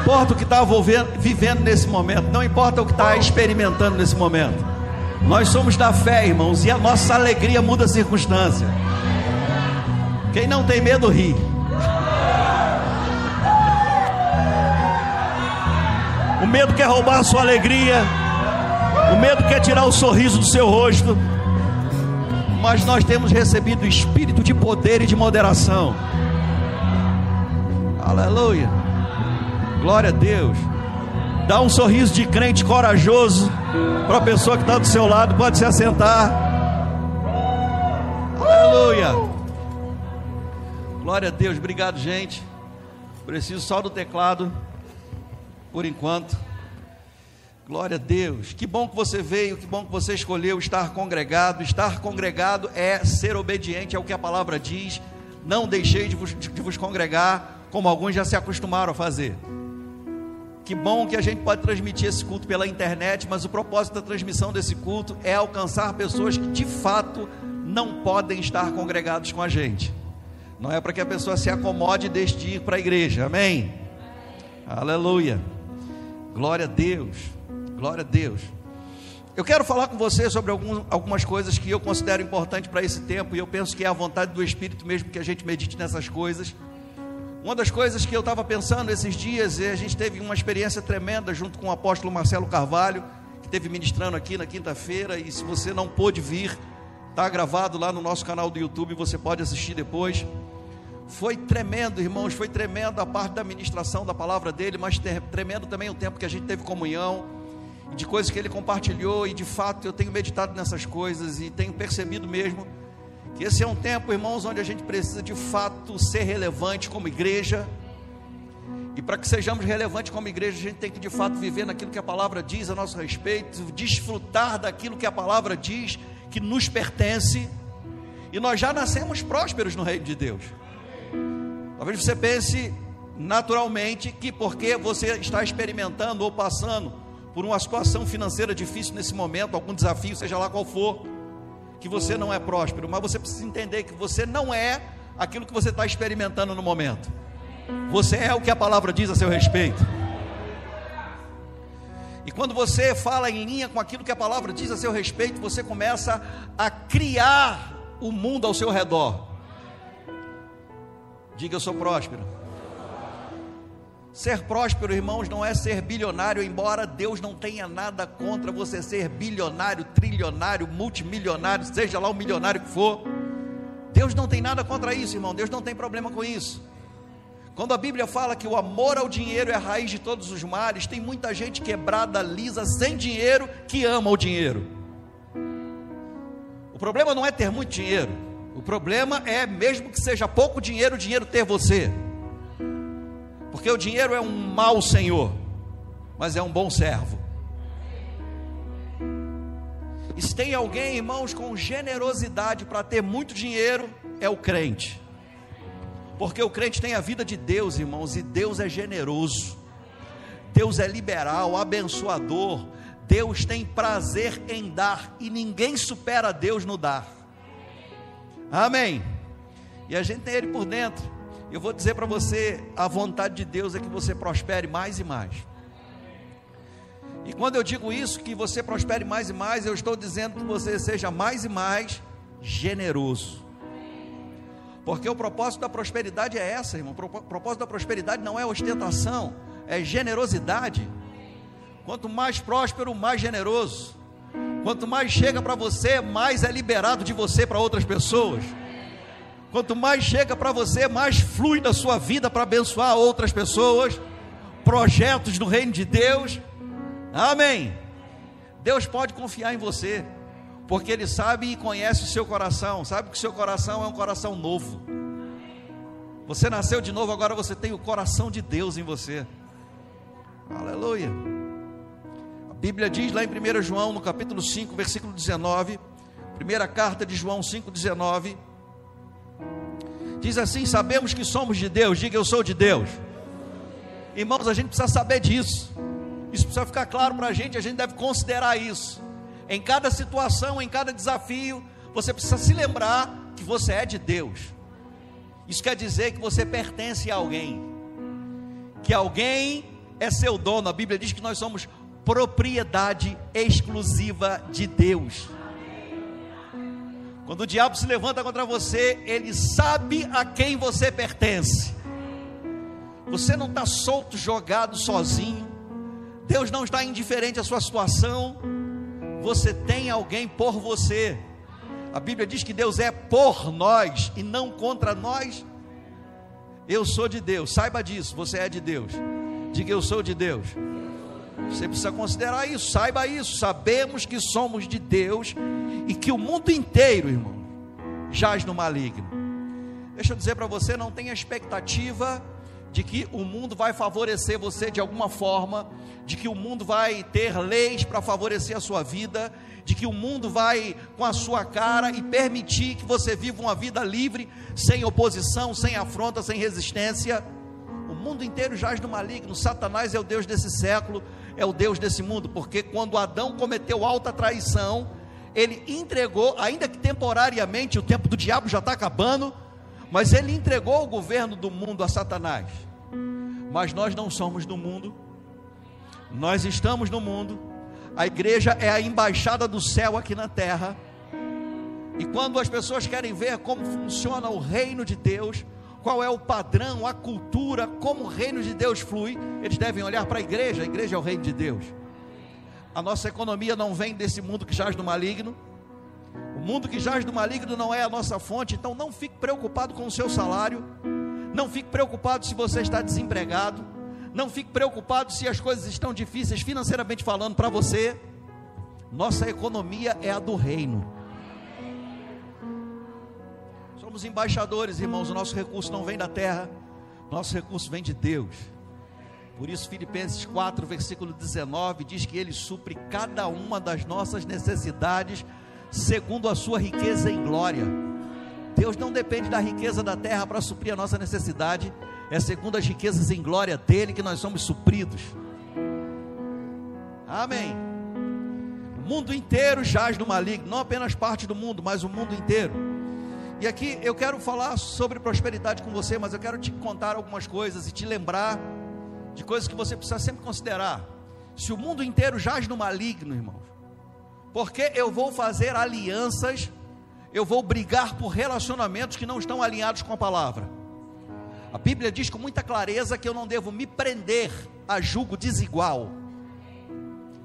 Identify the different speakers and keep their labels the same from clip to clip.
Speaker 1: importa o que está vivendo nesse momento, não importa o que está experimentando nesse momento. Nós somos da fé, irmãos, e a nossa alegria muda a circunstância. Quem não tem medo ri. O medo quer roubar a sua alegria. O medo quer tirar o sorriso do seu rosto. Mas nós temos recebido o espírito de poder e de moderação. Aleluia. Glória a Deus. Dá um sorriso de crente corajoso para a pessoa que está do seu lado. Pode se assentar. Aleluia. Glória a Deus. Obrigado, gente. Preciso só do teclado por enquanto. Glória a Deus. Que bom que você veio, que bom que você escolheu estar congregado. Estar congregado é ser obediente ao que a palavra diz. Não deixei de vos, de vos congregar, como alguns já se acostumaram a fazer. Que bom que a gente pode transmitir esse culto pela internet, mas o propósito da transmissão desse culto é alcançar pessoas que de fato não podem estar congregados com a gente. Não é para que a pessoa se acomode e deixe de ir para a igreja, amém? Aleluia. Glória a Deus. Glória a Deus. Eu quero falar com você sobre algum, algumas coisas que eu considero importantes para esse tempo e eu penso que é a vontade do Espírito mesmo que a gente medite nessas coisas. Uma das coisas que eu estava pensando esses dias, e a gente teve uma experiência tremenda junto com o apóstolo Marcelo Carvalho, que esteve ministrando aqui na quinta-feira, e se você não pôde vir, está gravado lá no nosso canal do YouTube, você pode assistir depois. Foi tremendo, irmãos, foi tremendo a parte da ministração da palavra dele, mas tremendo também o tempo que a gente teve comunhão, de coisas que ele compartilhou, e de fato eu tenho meditado nessas coisas e tenho percebido mesmo que esse é um tempo, irmãos, onde a gente precisa de fato ser relevante como igreja. E para que sejamos relevantes como igreja, a gente tem que de fato viver naquilo que a palavra diz a nosso respeito, desfrutar daquilo que a palavra diz que nos pertence. E nós já nascemos prósperos no reino de Deus. Talvez você pense naturalmente que porque você está experimentando ou passando por uma situação financeira difícil nesse momento, algum desafio, seja lá qual for, que você não é próspero, mas você precisa entender que você não é aquilo que você está experimentando no momento. Você é o que a palavra diz a seu respeito. E quando você fala em linha com aquilo que a palavra diz a seu respeito, você começa a criar o mundo ao seu redor. Diga eu sou próspero. Ser próspero, irmãos, não é ser bilionário, embora Deus não tenha nada contra você ser bilionário, trilionário, multimilionário, seja lá o milionário que for. Deus não tem nada contra isso, irmão. Deus não tem problema com isso. Quando a Bíblia fala que o amor ao dinheiro é a raiz de todos os males, tem muita gente quebrada, lisa, sem dinheiro, que ama o dinheiro. O problema não é ter muito dinheiro. O problema é, mesmo que seja pouco dinheiro, o dinheiro ter você. Porque o dinheiro é um mau senhor, mas é um bom servo. E se tem alguém, irmãos, com generosidade para ter muito dinheiro, é o crente. Porque o crente tem a vida de Deus, irmãos, e Deus é generoso. Deus é liberal, abençoador. Deus tem prazer em dar e ninguém supera Deus no dar. Amém. E a gente tem Ele por dentro. Eu vou dizer para você: a vontade de Deus é que você prospere mais e mais. E quando eu digo isso, que você prospere mais e mais, eu estou dizendo que você seja mais e mais generoso. Porque o propósito da prosperidade é essa, irmão. O propósito da prosperidade não é ostentação, é generosidade. Quanto mais próspero, mais generoso. Quanto mais chega para você, mais é liberado de você para outras pessoas. Quanto mais chega para você, mais flui da sua vida para abençoar outras pessoas, projetos do reino de Deus. Amém. Deus pode confiar em você, porque Ele sabe e conhece o seu coração, sabe que o seu coração é um coração novo. Você nasceu de novo, agora você tem o coração de Deus em você. Aleluia. Bíblia diz lá em 1 João, no capítulo 5, versículo 19, primeira carta de João 5,19, diz assim: Sabemos que somos de Deus, diga eu sou de Deus. Irmãos, a gente precisa saber disso, isso precisa ficar claro para a gente, a gente deve considerar isso. Em cada situação, em cada desafio, você precisa se lembrar que você é de Deus. Isso quer dizer que você pertence a alguém, que alguém é seu dono. A Bíblia diz que nós somos propriedade exclusiva de Deus. Quando o diabo se levanta contra você, ele sabe a quem você pertence. Você não está solto, jogado sozinho. Deus não está indiferente à sua situação. Você tem alguém por você. A Bíblia diz que Deus é por nós e não contra nós. Eu sou de Deus, saiba disso, você é de Deus. Diga eu sou de Deus. Você precisa considerar isso, saiba isso. Sabemos que somos de Deus e que o mundo inteiro, irmão, jaz no maligno. Deixa eu dizer para você, não tenha expectativa de que o mundo vai favorecer você de alguma forma, de que o mundo vai ter leis para favorecer a sua vida, de que o mundo vai com a sua cara e permitir que você viva uma vida livre, sem oposição, sem afronta, sem resistência. O mundo inteiro jaz no maligno. Satanás é o Deus desse século, é o Deus desse mundo, porque quando Adão cometeu alta traição, ele entregou, ainda que temporariamente, o tempo do diabo já está acabando, mas ele entregou o governo do mundo a Satanás. Mas nós não somos do mundo, nós estamos no mundo, a igreja é a embaixada do céu aqui na terra. E quando as pessoas querem ver como funciona o reino de Deus, qual é o padrão, a cultura, como o reino de Deus flui, eles devem olhar para a igreja, a igreja é o reino de Deus. A nossa economia não vem desse mundo que jaz no maligno. O mundo que jaz no maligno não é a nossa fonte, então não fique preocupado com o seu salário. Não fique preocupado se você está desempregado. Não fique preocupado se as coisas estão difíceis financeiramente falando para você. Nossa economia é a do reino. Somos embaixadores, irmãos. O nosso recurso não vem da terra, nosso recurso vem de Deus. Por isso, Filipenses 4, versículo 19 diz que Ele supre cada uma das nossas necessidades segundo a sua riqueza em glória. Deus não depende da riqueza da terra para suprir a nossa necessidade, é segundo as riquezas em glória dele que nós somos supridos. Amém. O mundo inteiro jaz no maligno, não apenas parte do mundo, mas o mundo inteiro. E aqui eu quero falar sobre prosperidade com você, mas eu quero te contar algumas coisas e te lembrar de coisas que você precisa sempre considerar. Se o mundo inteiro jaz no maligno, irmãos, porque eu vou fazer alianças, eu vou brigar por relacionamentos que não estão alinhados com a palavra. A Bíblia diz com muita clareza que eu não devo me prender a julgo desigual.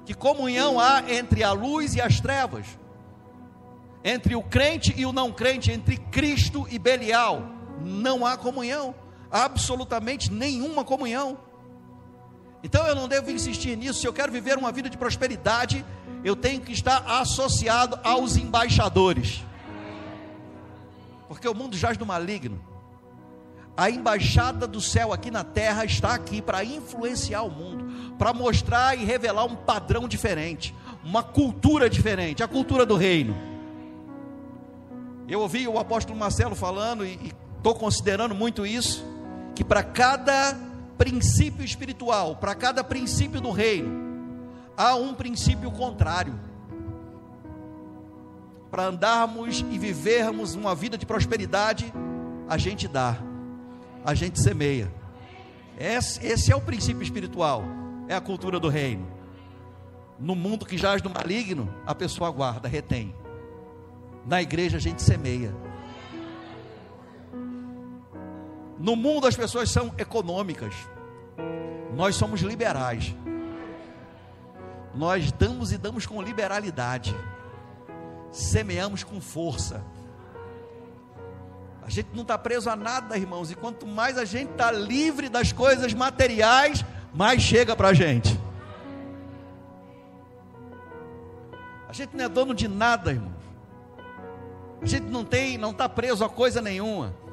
Speaker 1: Que comunhão há entre a luz e as trevas, entre o crente e o não crente, entre Cristo e Belial. Não há comunhão, absolutamente nenhuma comunhão. Então eu não devo insistir nisso. Se eu quero viver uma vida de prosperidade, eu tenho que estar associado aos embaixadores. Porque o mundo jaz do maligno. A embaixada do céu aqui na terra está aqui para influenciar o mundo, para mostrar e revelar um padrão diferente, uma cultura diferente, a cultura do reino. Eu ouvi o apóstolo Marcelo falando e estou considerando muito isso, que para cada princípio espiritual, para cada princípio do reino, há um princípio contrário. Para andarmos e vivermos uma vida de prosperidade, a gente dá, a gente semeia. Esse, esse é o princípio espiritual, é a cultura do reino. No mundo que jaz no maligno, a pessoa guarda, retém. Na igreja a gente semeia. No mundo as pessoas são econômicas. Nós somos liberais. Nós damos e damos com liberalidade. Semeamos com força. A gente não está preso a nada, irmãos. E quanto mais a gente está livre das coisas materiais, mais chega para a gente. A gente não é dono de nada, irmãos. A gente não tem, não está preso a coisa nenhuma.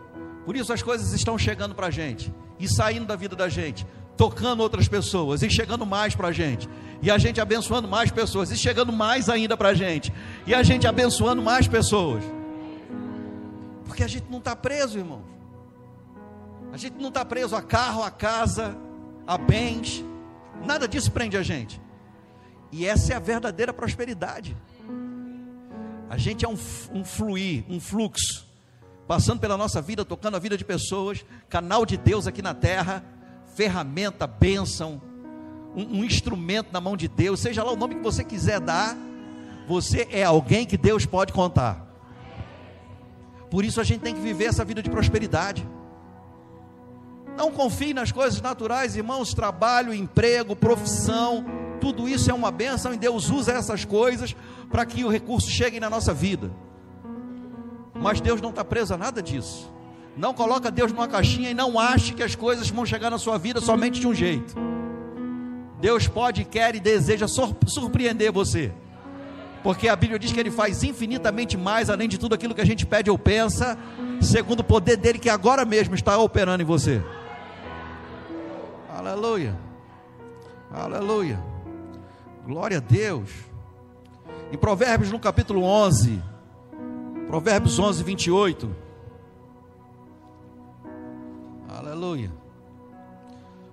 Speaker 1: Por isso as coisas estão chegando para a gente e saindo da vida da gente, tocando outras pessoas e chegando mais para a gente. E a gente abençoando mais pessoas e chegando mais ainda para a gente. E a gente abençoando mais pessoas. Porque a gente não está preso, irmãos. A gente não está preso a carro, a casa, a bens. Nada disso prende a gente. E essa é a verdadeira prosperidade. A gente é um, um fluir, um fluxo passando pela nossa vida, tocando a vida de pessoas, canal de Deus aqui na terra, ferramenta, bênção, um, um instrumento na mão de Deus, seja lá o nome que você quiser dar, você é alguém que Deus pode contar. Por isso a gente tem que viver essa vida de prosperidade. Não confie nas coisas naturais, irmãos, trabalho, emprego, profissão, tudo isso é uma benção e Deus usa essas coisas para que o recurso chegue na nossa vida. Mas Deus não está preso a nada disso. Não coloca Deus numa caixinha e não ache que as coisas vão chegar na sua vida somente de um jeito. Deus pode, quer e deseja surpreender você. Porque a Bíblia diz que Ele faz infinitamente mais, além de tudo aquilo que a gente pede ou pensa, segundo o poder dele que agora mesmo está operando em você. Aleluia. Aleluia. Glória a Deus. Em Provérbios no capítulo 11, Provérbios 11, 28. Aleluia.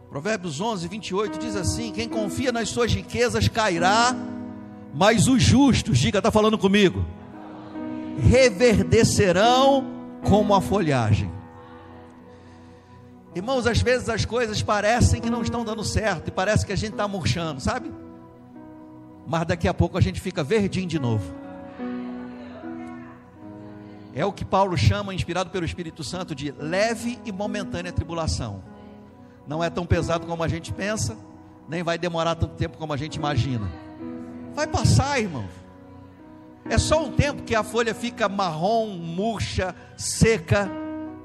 Speaker 1: Provérbios 11, 28 diz assim: Quem confia nas suas riquezas cairá, mas os justos, diga, está falando comigo, reverdecerão como a folhagem. Irmãos, às vezes as coisas parecem que não estão dando certo e parece que a gente está murchando, sabe? Mas daqui a pouco a gente fica verdinho de novo. É o que Paulo chama, inspirado pelo Espírito Santo, de leve e momentânea tribulação. Não é tão pesado como a gente pensa, nem vai demorar tanto tempo como a gente imagina. Vai passar, irmão. É só um tempo que a folha fica marrom, murcha, seca.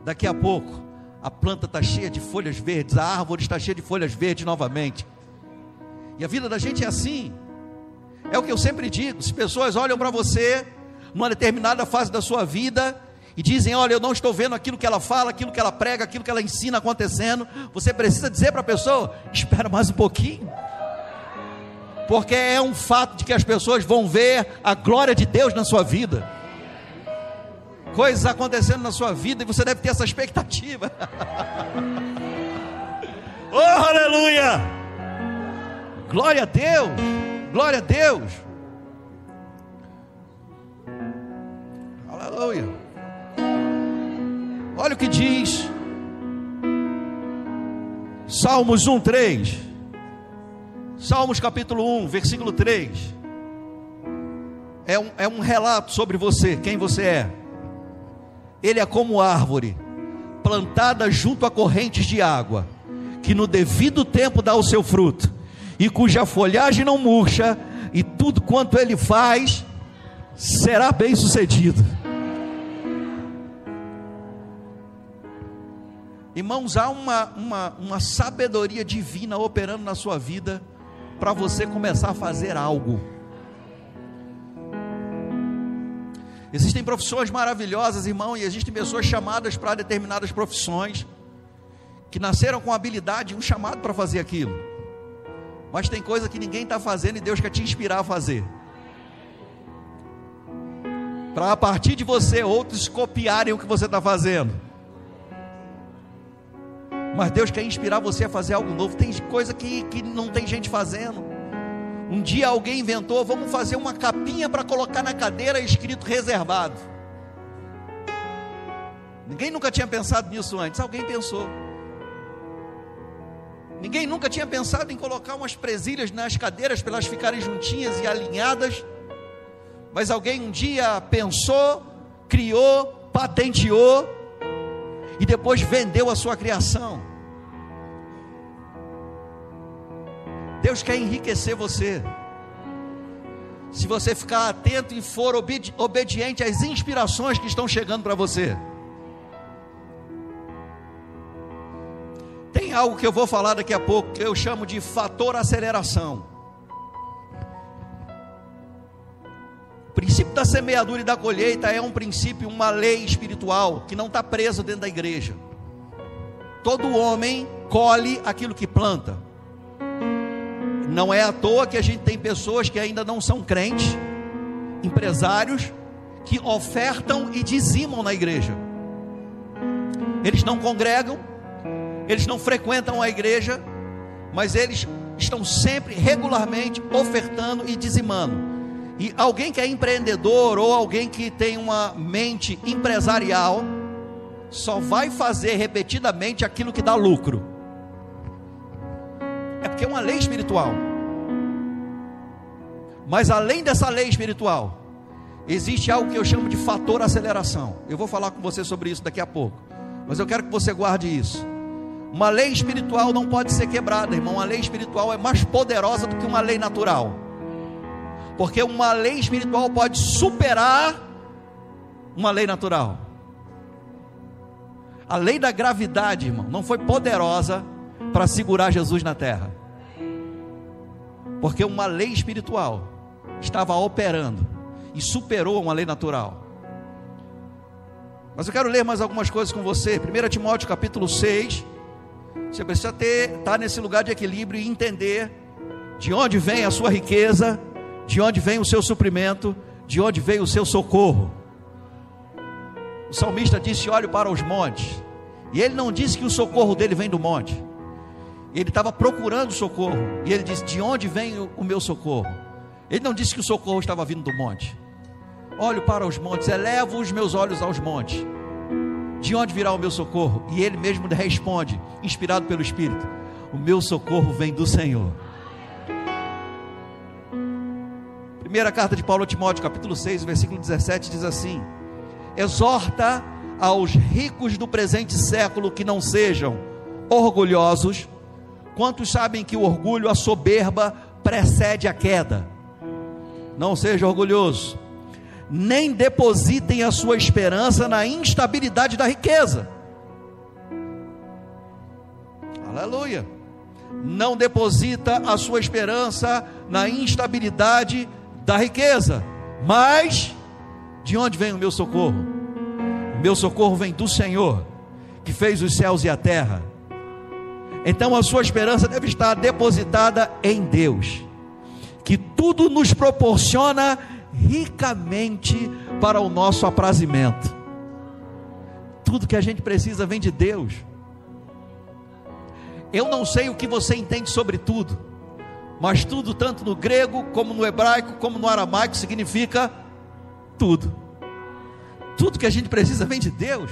Speaker 1: Daqui a pouco, a planta está cheia de folhas verdes, a árvore está cheia de folhas verdes novamente. E a vida da gente é assim. É o que eu sempre digo: se pessoas olham para você numa determinada fase da sua vida e dizem: Olha, eu não estou vendo aquilo que ela fala, aquilo que ela prega, aquilo que ela ensina acontecendo. Você precisa dizer para a pessoa: Espera mais um pouquinho. Porque é um fato de que as pessoas vão ver a glória de Deus na sua vida. Coisas acontecendo na sua vida e você deve ter essa expectativa. oh, aleluia! Glória a Deus! Glória a Deus! Aleluia. Olha o que diz Salmos 1, 3. Salmos capítulo 1, versículo 3. É um, é um relato sobre você, quem você é. Ele é como árvore, plantada junto a correntes de água, que no devido tempo dá o seu fruto, e cuja folhagem não murcha, e tudo quanto ele faz será bem sucedido. Irmãos, há uma, uma, uma sabedoria divina operando na sua vida para você começar a fazer algo. Existem profissões maravilhosas, irmão, e existem pessoas chamadas para determinadas profissões que nasceram com habilidade e um chamado para fazer aquilo. Mas tem coisa que ninguém está fazendo e Deus quer te inspirar a fazer. Para a partir de você outros copiarem o que você está fazendo. Mas Deus quer inspirar você a fazer algo novo. Tem coisa que, que não tem gente fazendo. Um dia alguém inventou, vamos fazer uma capinha para colocar na cadeira escrito reservado. Ninguém nunca tinha pensado nisso antes, alguém pensou. Ninguém nunca tinha pensado em colocar umas presilhas nas cadeiras para elas ficarem juntinhas e alinhadas. Mas alguém um dia pensou, criou, patenteou e depois vendeu a sua criação. Deus quer enriquecer você. Se você ficar atento e for obedi obediente às inspirações que estão chegando para você. Tem algo que eu vou falar daqui a pouco que eu chamo de fator aceleração. O princípio da semeadura e da colheita é um princípio, uma lei espiritual que não está preso dentro da igreja. Todo homem colhe aquilo que planta. Não é à toa que a gente tem pessoas que ainda não são crentes, empresários, que ofertam e dizimam na igreja. Eles não congregam, eles não frequentam a igreja, mas eles estão sempre regularmente ofertando e dizimando. E alguém que é empreendedor ou alguém que tem uma mente empresarial só vai fazer repetidamente aquilo que dá lucro. É porque é uma lei espiritual. Mas além dessa lei espiritual, existe algo que eu chamo de fator aceleração. Eu vou falar com você sobre isso daqui a pouco. Mas eu quero que você guarde isso. Uma lei espiritual não pode ser quebrada, irmão. Uma lei espiritual é mais poderosa do que uma lei natural. Porque uma lei espiritual pode superar uma lei natural. A lei da gravidade, irmão, não foi poderosa para segurar Jesus na terra. Porque uma lei espiritual estava operando e superou uma lei natural. Mas eu quero ler mais algumas coisas com você. 1 Timóteo capítulo 6. Você precisa ter, estar tá nesse lugar de equilíbrio e entender de onde vem a sua riqueza, de onde vem o seu suprimento, de onde vem o seu socorro. O salmista disse: Olhe para os montes. E ele não disse que o socorro dele vem do monte. Ele estava procurando socorro. E ele disse: De onde vem o meu socorro? Ele não disse que o socorro estava vindo do monte. Olho para os montes, elevo os meus olhos aos montes. De onde virá o meu socorro? E ele mesmo responde, inspirado pelo Espírito: O meu socorro vem do Senhor. Primeira carta de Paulo a Timóteo, capítulo 6, versículo 17, diz assim: exorta aos ricos do presente século que não sejam orgulhosos. Quantos sabem que o orgulho, a soberba, precede a queda? Não seja orgulhoso, nem depositem a sua esperança na instabilidade da riqueza. Aleluia. Não deposita a sua esperança na instabilidade da riqueza, mas de onde vem o meu socorro? O meu socorro vem do Senhor, que fez os céus e a terra. Então a sua esperança deve estar depositada em Deus, que tudo nos proporciona ricamente para o nosso aprazimento. Tudo que a gente precisa vem de Deus. Eu não sei o que você entende sobre tudo, mas tudo, tanto no grego, como no hebraico, como no aramaico, significa tudo. Tudo que a gente precisa vem de Deus.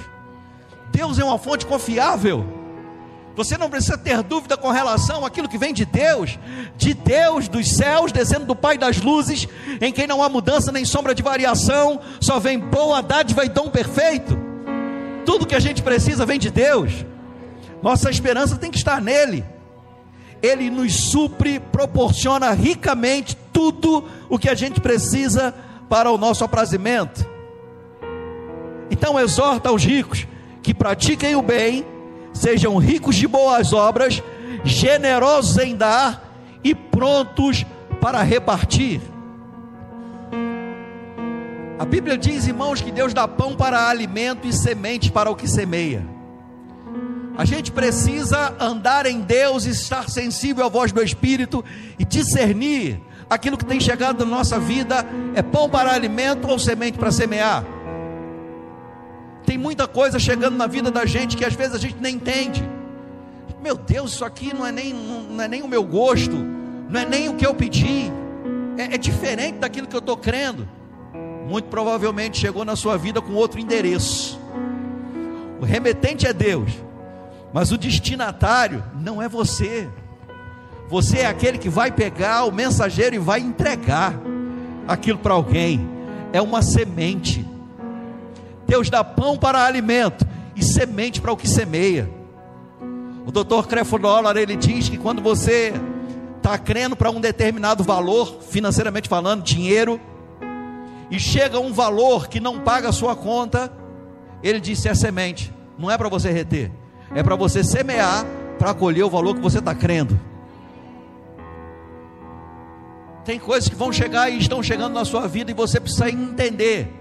Speaker 1: Deus é uma fonte confiável. Você não precisa ter dúvida com relação àquilo que vem de Deus, de Deus dos céus, descendo do Pai das luzes, em quem não há mudança nem sombra de variação, só vem boa dádiva e dom perfeito. Tudo que a gente precisa vem de Deus. Nossa esperança tem que estar nele. Ele nos supre, proporciona ricamente tudo o que a gente precisa para o nosso aprazimento. Então exorta aos ricos que pratiquem o bem, sejam ricos de boas obras, generosos em dar e prontos para repartir. A Bíblia diz, irmãos, que Deus dá pão para alimento e semente para o que semeia. A gente precisa andar em Deus e estar sensível à voz do Espírito e discernir aquilo que tem chegado na nossa vida é pão para alimento ou semente para semear. Tem muita coisa chegando na vida da gente que às vezes a gente nem entende. Meu Deus, isso aqui não é nem, não é nem o meu gosto, não é nem o que eu pedi, é, é diferente daquilo que eu estou crendo. Muito provavelmente chegou na sua vida com outro endereço. O remetente é Deus, mas o destinatário não é você. Você é aquele que vai pegar o mensageiro e vai entregar aquilo para alguém. É uma semente. Deus dá pão para alimento e semente para o que semeia. O doutor Creflo ele diz que quando você está crendo para um determinado valor, financeiramente falando, dinheiro, e chega um valor que não paga a sua conta, ele disse: é semente, não é para você reter, é para você semear para colher o valor que você está crendo. Tem coisas que vão chegar e estão chegando na sua vida e você precisa entender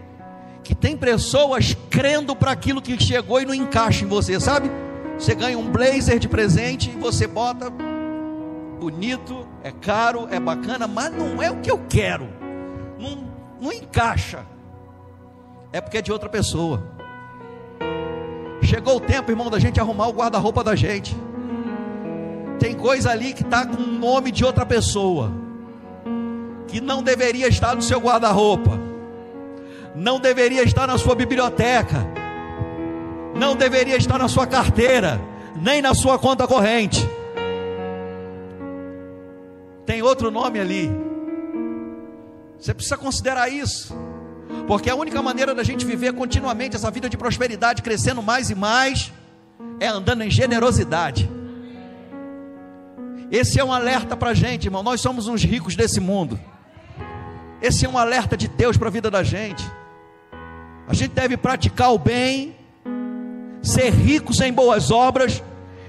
Speaker 1: que tem pessoas crendo para aquilo que chegou e não encaixa em você, sabe? Você ganha um blazer de presente e você bota bonito, é caro, é bacana, mas não é o que eu quero. Não, não encaixa. É porque é de outra pessoa. Chegou o tempo, irmão, da gente arrumar o guarda-roupa da gente. Tem coisa ali que está com o nome de outra pessoa que não deveria estar no seu guarda-roupa, não deveria estar na sua biblioteca, não deveria estar na sua carteira, nem na sua conta corrente. tem outro nome ali. Você precisa considerar isso. Porque a única maneira da gente viver continuamente essa vida de prosperidade, crescendo mais e mais, é andando em generosidade. Esse é um alerta para a gente, irmão. Nós somos uns ricos desse mundo. Esse é um alerta de Deus para a vida da gente. A gente deve praticar o bem, ser ricos em boas obras,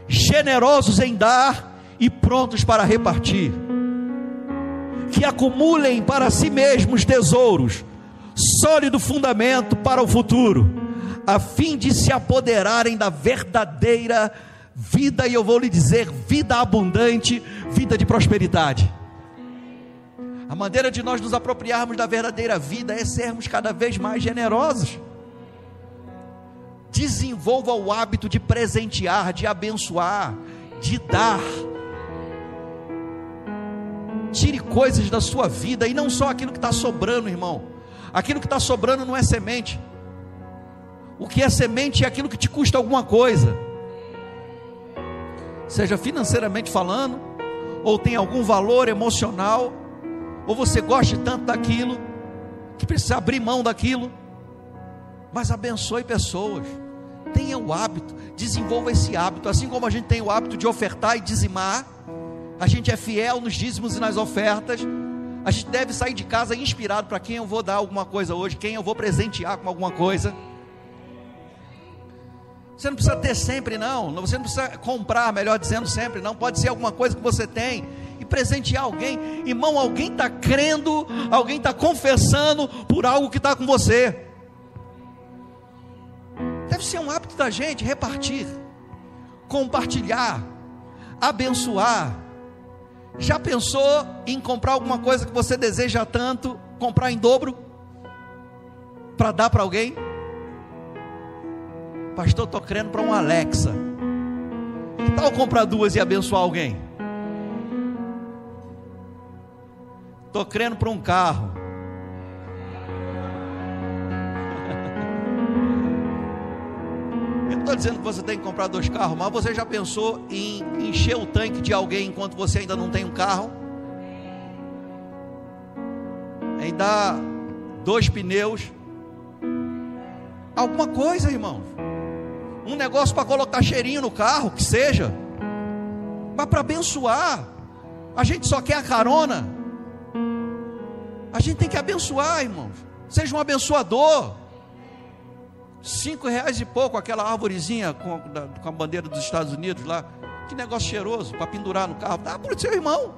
Speaker 1: generosos em dar e prontos para repartir. Que acumulem para si mesmos tesouros sólido fundamento para o futuro, a fim de se apoderarem da verdadeira vida, e eu vou lhe dizer, vida abundante, vida de prosperidade. A maneira de nós nos apropriarmos da verdadeira vida é sermos cada vez mais generosos. Desenvolva o hábito de presentear, de abençoar, de dar. Tire coisas da sua vida e não só aquilo que está sobrando, irmão. Aquilo que está sobrando não é semente. O que é semente é aquilo que te custa alguma coisa, seja financeiramente falando, ou tem algum valor emocional, ou você goste tanto daquilo, que precisa abrir mão daquilo. Mas abençoe pessoas, tenha o hábito, desenvolva esse hábito, assim como a gente tem o hábito de ofertar e dizimar, a gente é fiel nos dízimos e nas ofertas a gente deve sair de casa inspirado para quem eu vou dar alguma coisa hoje, quem eu vou presentear com alguma coisa. Você não precisa ter sempre, não. Você não precisa comprar, melhor dizendo, sempre, não. Pode ser alguma coisa que você tem e presentear alguém. Irmão, alguém está crendo, alguém está confessando por algo que está com você. Deve ser um hábito da gente repartir, compartilhar, abençoar já pensou em comprar alguma coisa que você deseja tanto, comprar em dobro para dar para alguém? Pastor, estou crendo para um Alexa. Que tal comprar duas e abençoar alguém? Estou crendo para um carro. Estou dizendo que você tem que comprar dois carros, mas você já pensou em encher o tanque de alguém enquanto você ainda não tem um carro? Em dar dois pneus? Alguma coisa, irmão. Um negócio para colocar cheirinho no carro, que seja. Mas para abençoar. A gente só quer a carona. A gente tem que abençoar, irmãos. Seja um abençoador cinco reais e pouco aquela árvorezinha com, com a bandeira dos Estados Unidos lá. Que negócio cheiroso para pendurar no carro. Dá para o seu irmão.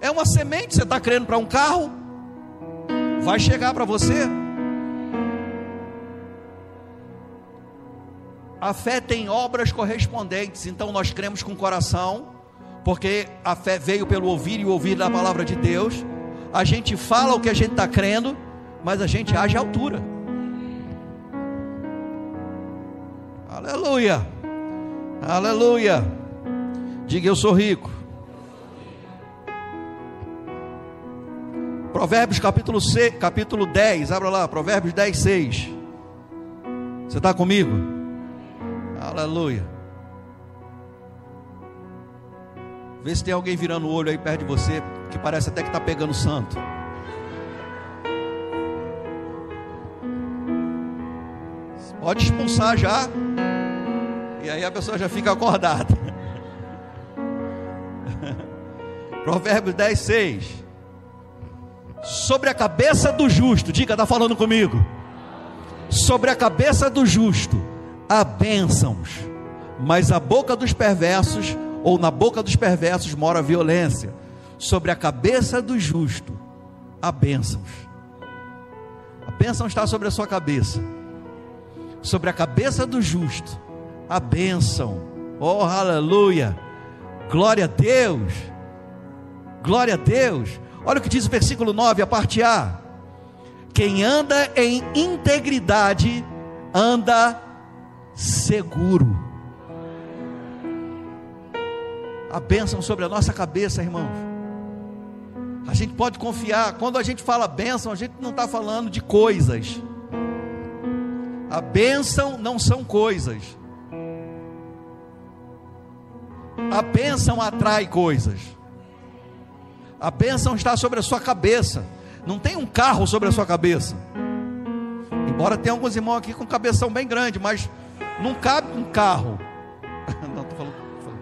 Speaker 1: É uma semente, você está crendo para um carro? Vai chegar para você. A fé tem obras correspondentes, então nós cremos com o coração, porque a fé veio pelo ouvir e ouvir da palavra de Deus. A gente fala o que a gente está crendo, mas a gente age à altura. Aleluia. Aleluia. Diga eu sou rico. Provérbios capítulo, 6, capítulo 10, abra lá, Provérbios 10, 6. Você está comigo? Aleluia. Vê se tem alguém virando o olho aí perto de você, que parece até que está pegando santo. Pode expulsar já. E aí a pessoa já fica acordada. Provérbios 10, 6. Sobre a cabeça do justo, diga, está falando comigo. Sobre a cabeça do justo há bênçãos, mas a boca dos perversos, ou na boca dos perversos, mora a violência. Sobre a cabeça do justo há bênçãos. A bênção está sobre a sua cabeça. Sobre a cabeça do justo a bênção. Oh, aleluia! Glória a Deus! Glória a Deus! Olha o que diz o versículo 9, a parte A. Quem anda em integridade anda seguro. A bênção sobre a nossa cabeça, irmãos. A gente pode confiar. Quando a gente fala bênção, a gente não está falando de coisas. A bênção não são coisas. A bênção atrai coisas. A bênção está sobre a sua cabeça. Não tem um carro sobre a sua cabeça. Embora tenha alguns irmãos aqui com cabeção bem grande, mas não cabe um carro. Não, estou falando, falando.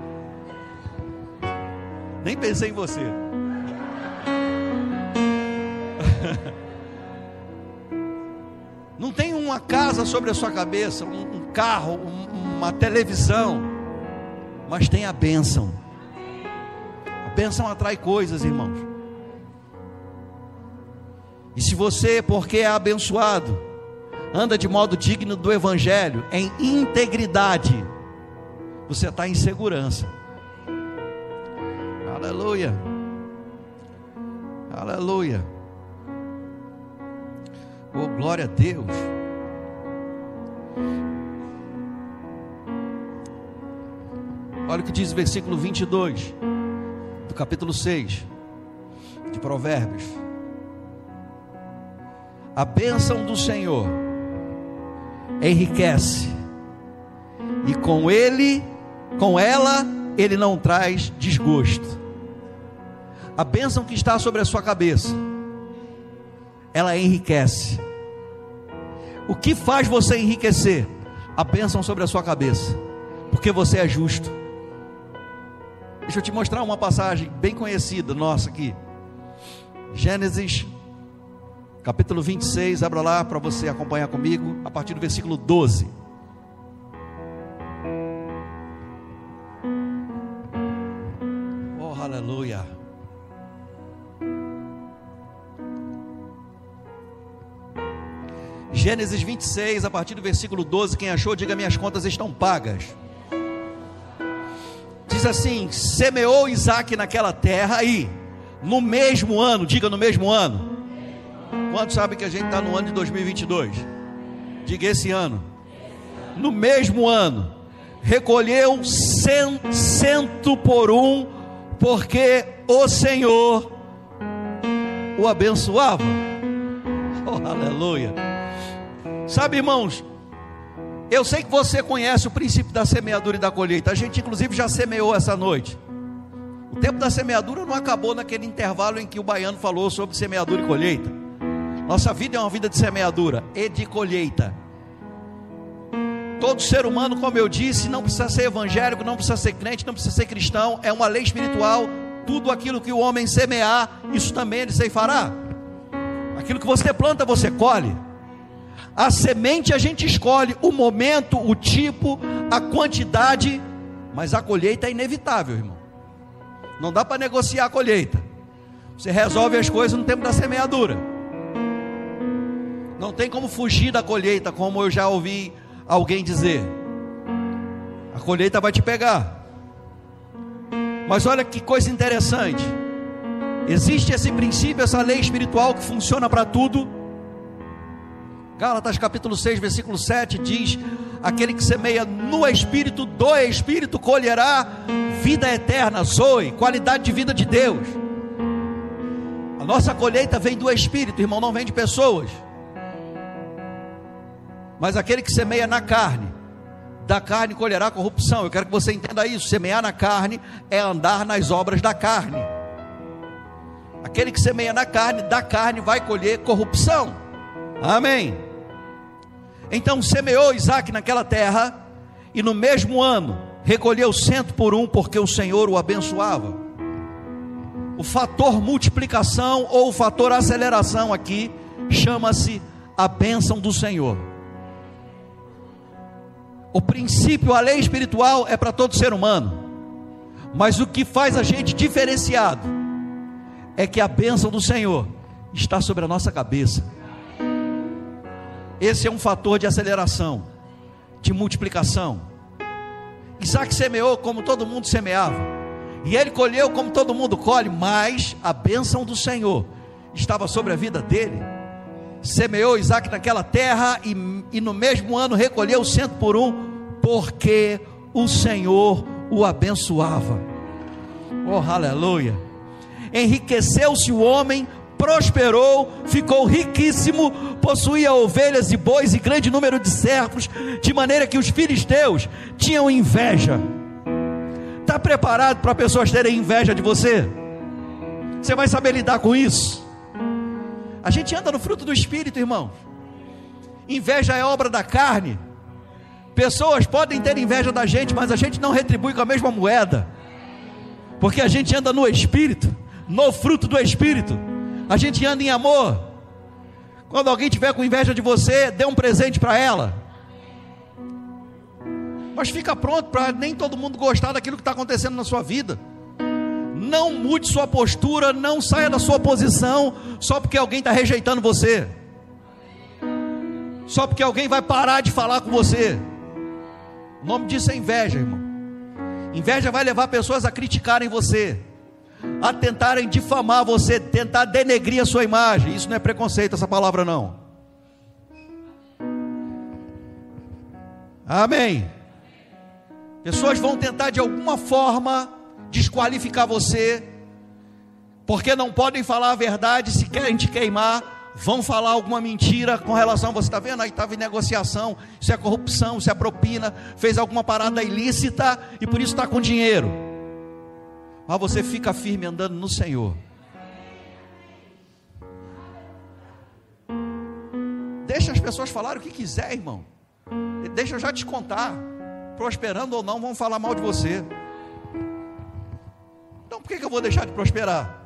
Speaker 1: Nem pensei em você. Não tem uma casa sobre a sua cabeça, um, carro, um, uma televisão, mas tem a bênção. A bênção atrai coisas, irmãos. E se você, porque é abençoado, anda de modo digno do Evangelho, em integridade, você está em segurança. Aleluia. Aleluia. Oh, glória a Deus. Olha o que diz o versículo 22 do capítulo 6 de Provérbios. A bênção do Senhor enriquece, e com ele, com ela, ele não traz desgosto. A bênção que está sobre a sua cabeça ela enriquece. O que faz você enriquecer? A bênção sobre a sua cabeça, porque você é justo. Deixa eu te mostrar uma passagem bem conhecida nossa aqui. Gênesis, capítulo 26, abra lá para você acompanhar comigo, a partir do versículo 12. Oh, aleluia. Gênesis 26, a partir do versículo 12, quem achou, diga: Minhas contas estão pagas. Diz assim: Semeou Isaac naquela terra e, no mesmo ano, diga no mesmo ano. Quantos sabem que a gente está no ano de 2022? Diga esse ano. No mesmo ano, recolheu cento, cento por um, porque o Senhor o abençoava. Oh, aleluia. Sabe, irmãos, eu sei que você conhece o princípio da semeadura e da colheita. A gente, inclusive, já semeou essa noite. O tempo da semeadura não acabou naquele intervalo em que o baiano falou sobre semeadura e colheita. Nossa vida é uma vida de semeadura e de colheita. Todo ser humano, como eu disse, não precisa ser evangélico, não precisa ser crente, não precisa ser cristão, é uma lei espiritual. Tudo aquilo que o homem semear, isso também ele fará. Aquilo que você planta, você colhe. A semente a gente escolhe o momento, o tipo, a quantidade, mas a colheita é inevitável, irmão. Não dá para negociar a colheita. Você resolve as coisas no tempo da semeadura. Não tem como fugir da colheita, como eu já ouvi alguém dizer. A colheita vai te pegar. Mas olha que coisa interessante. Existe esse princípio, essa lei espiritual que funciona para tudo Gálatas capítulo 6, versículo 7 diz: Aquele que semeia no Espírito, do Espírito, colherá vida eterna, zoe, qualidade de vida de Deus. A nossa colheita vem do Espírito, irmão, não vem de pessoas. Mas aquele que semeia na carne, da carne colherá corrupção. Eu quero que você entenda isso. Semear na carne é andar nas obras da carne. Aquele que semeia na carne, da carne vai colher corrupção. Amém. Então semeou Isaac naquela terra, e no mesmo ano recolheu cento por um, porque o Senhor o abençoava. O fator multiplicação ou o fator aceleração aqui chama-se a bênção do Senhor. O princípio, a lei espiritual é para todo ser humano, mas o que faz a gente diferenciado é que a bênção do Senhor está sobre a nossa cabeça. Esse é um fator de aceleração, de multiplicação. Isaac semeou como todo mundo semeava, e ele colheu como todo mundo colhe, mas a bênção do Senhor estava sobre a vida dele. Semeou Isaac naquela terra e, e no mesmo ano recolheu cento por um, porque o Senhor o abençoava. Oh, aleluia! Enriqueceu-se o homem prosperou, ficou riquíssimo, possuía ovelhas e bois e grande número de servos, de maneira que os filisteus tinham inveja. Está preparado para pessoas terem inveja de você? Você vai saber lidar com isso? A gente anda no fruto do Espírito, irmão. Inveja é obra da carne. Pessoas podem ter inveja da gente, mas a gente não retribui com a mesma moeda, porque a gente anda no Espírito, no fruto do Espírito, a gente anda em amor. Quando alguém tiver com inveja de você, dê um presente para ela. Mas fica pronto para nem todo mundo gostar daquilo que está acontecendo na sua vida. Não mude sua postura, não saia da sua posição só porque alguém está rejeitando você, só porque alguém vai parar de falar com você. O nome disso é inveja, irmão. Inveja vai levar pessoas a criticarem você, a tentarem difamar você, tentar denegrir a sua imagem. Isso não é preconceito, essa palavra não. Amém. Pessoas vão tentar de alguma forma desqualificar você, porque não podem falar a verdade se querem te queimar vão falar alguma mentira com relação, você está vendo aí, estava em negociação, isso é corrupção, isso é propina, fez alguma parada ilícita e por isso está com dinheiro. Mas você fica firme andando no Senhor. Deixa as pessoas falarem o que quiser, irmão. Deixa eu já te contar. Prosperando ou não, vão falar mal de você. Então por que, que eu vou deixar de prosperar?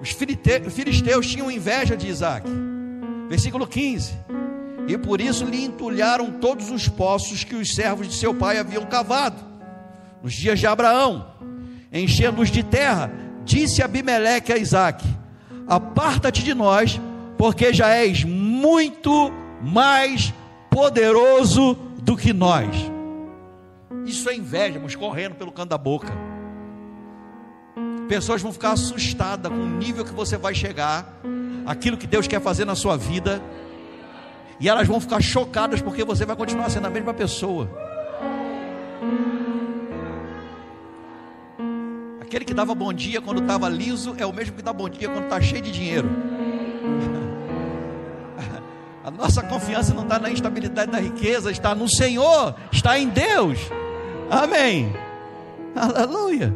Speaker 1: Os filisteus tinham inveja de Isaac. Versículo 15. E por isso lhe entulharam todos os poços que os servos de seu pai haviam cavado. Nos dias de Abraão, enchendo-os de terra, disse Abimeleque a Isaac: Aparta-te de nós, porque já és muito mais poderoso do que nós. Isso é inveja, vamos correndo pelo canto da boca. Pessoas vão ficar assustadas com o nível que você vai chegar, aquilo que Deus quer fazer na sua vida, e elas vão ficar chocadas porque você vai continuar sendo a mesma pessoa. Aquele que dava bom dia quando estava liso é o mesmo que dá bom dia quando está cheio de dinheiro. A nossa confiança não está na instabilidade da riqueza, está no Senhor, está em Deus. Amém. Aleluia.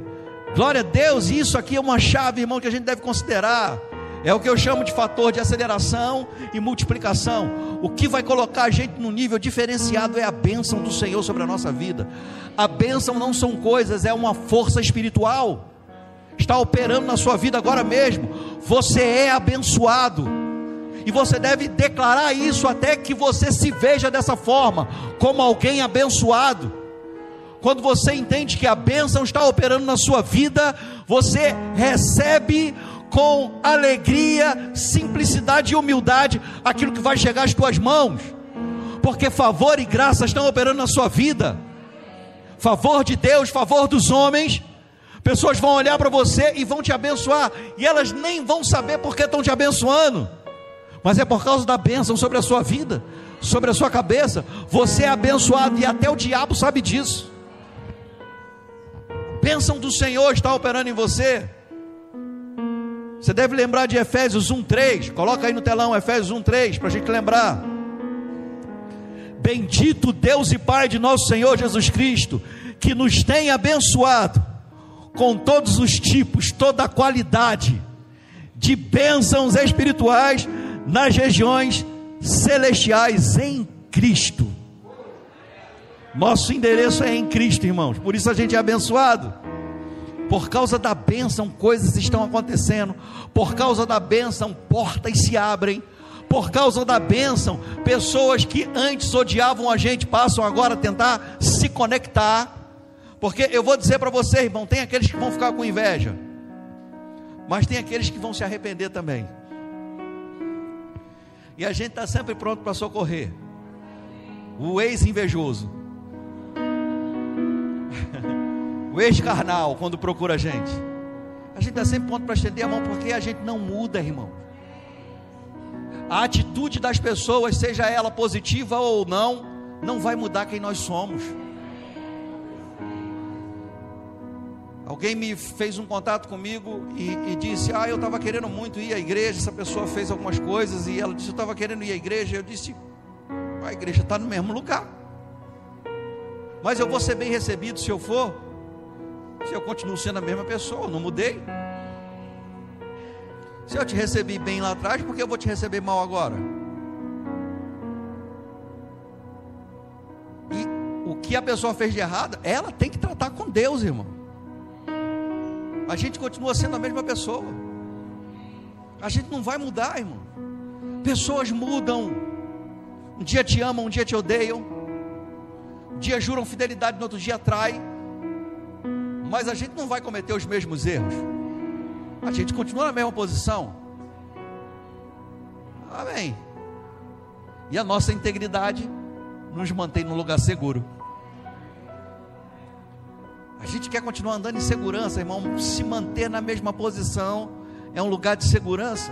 Speaker 1: Glória a Deus, isso aqui é uma chave, irmão, que a gente deve considerar. É o que eu chamo de fator de aceleração e multiplicação. O que vai colocar a gente num nível diferenciado é a bênção do Senhor sobre a nossa vida. A bênção não são coisas, é uma força espiritual. Está operando na sua vida agora mesmo. Você é abençoado. E você deve declarar isso até que você se veja dessa forma, como alguém abençoado. Quando você entende que a bênção está operando na sua vida, você recebe com alegria, simplicidade e humildade aquilo que vai chegar às tuas mãos, porque favor e graça estão operando na sua vida. Favor de Deus, favor dos homens. Pessoas vão olhar para você e vão te abençoar, e elas nem vão saber porque estão te abençoando, mas é por causa da bênção sobre a sua vida, sobre a sua cabeça. Você é abençoado e até o diabo sabe disso bênção do Senhor está operando em você. Você deve lembrar de Efésios 1:3. Coloca aí no telão Efésios 1:3 para a gente lembrar. Bendito Deus e Pai de nosso Senhor Jesus Cristo, que nos tem abençoado com todos os tipos, toda a qualidade de bênçãos espirituais nas regiões celestiais em Cristo. Nosso endereço é em Cristo, irmãos. Por isso a gente é abençoado. Por causa da bênção, coisas estão acontecendo. Por causa da bênção, portas se abrem. Por causa da bênção, pessoas que antes odiavam a gente passam agora a tentar se conectar. Porque eu vou dizer para você, irmão: tem aqueles que vão ficar com inveja, mas tem aqueles que vão se arrepender também. E a gente está sempre pronto para socorrer o ex-invejoso o ex-carnal, quando procura a gente. A gente está sempre pronto para estender a mão, porque a gente não muda, irmão. A atitude das pessoas, seja ela positiva ou não, não vai mudar quem nós somos. Alguém me fez um contato comigo e, e disse: Ah, eu estava querendo muito ir à igreja. Essa pessoa fez algumas coisas e ela disse: Eu estava querendo ir à igreja. Eu disse: A igreja está no mesmo lugar, mas eu vou ser bem recebido se eu for. Se eu continuo sendo a mesma pessoa, não mudei. Se eu te recebi bem lá atrás, por que eu vou te receber mal agora? E o que a pessoa fez de errado, ela tem que tratar com Deus, irmão. A gente continua sendo a mesma pessoa. A gente não vai mudar, irmão. Pessoas mudam. Um dia te amam, um dia te odeiam. Um dia juram fidelidade, no outro dia traem. Mas a gente não vai cometer os mesmos erros. A gente continua na mesma posição. Amém. E a nossa integridade nos mantém no lugar seguro. A gente quer continuar andando em segurança, irmão. Se manter na mesma posição é um lugar de segurança.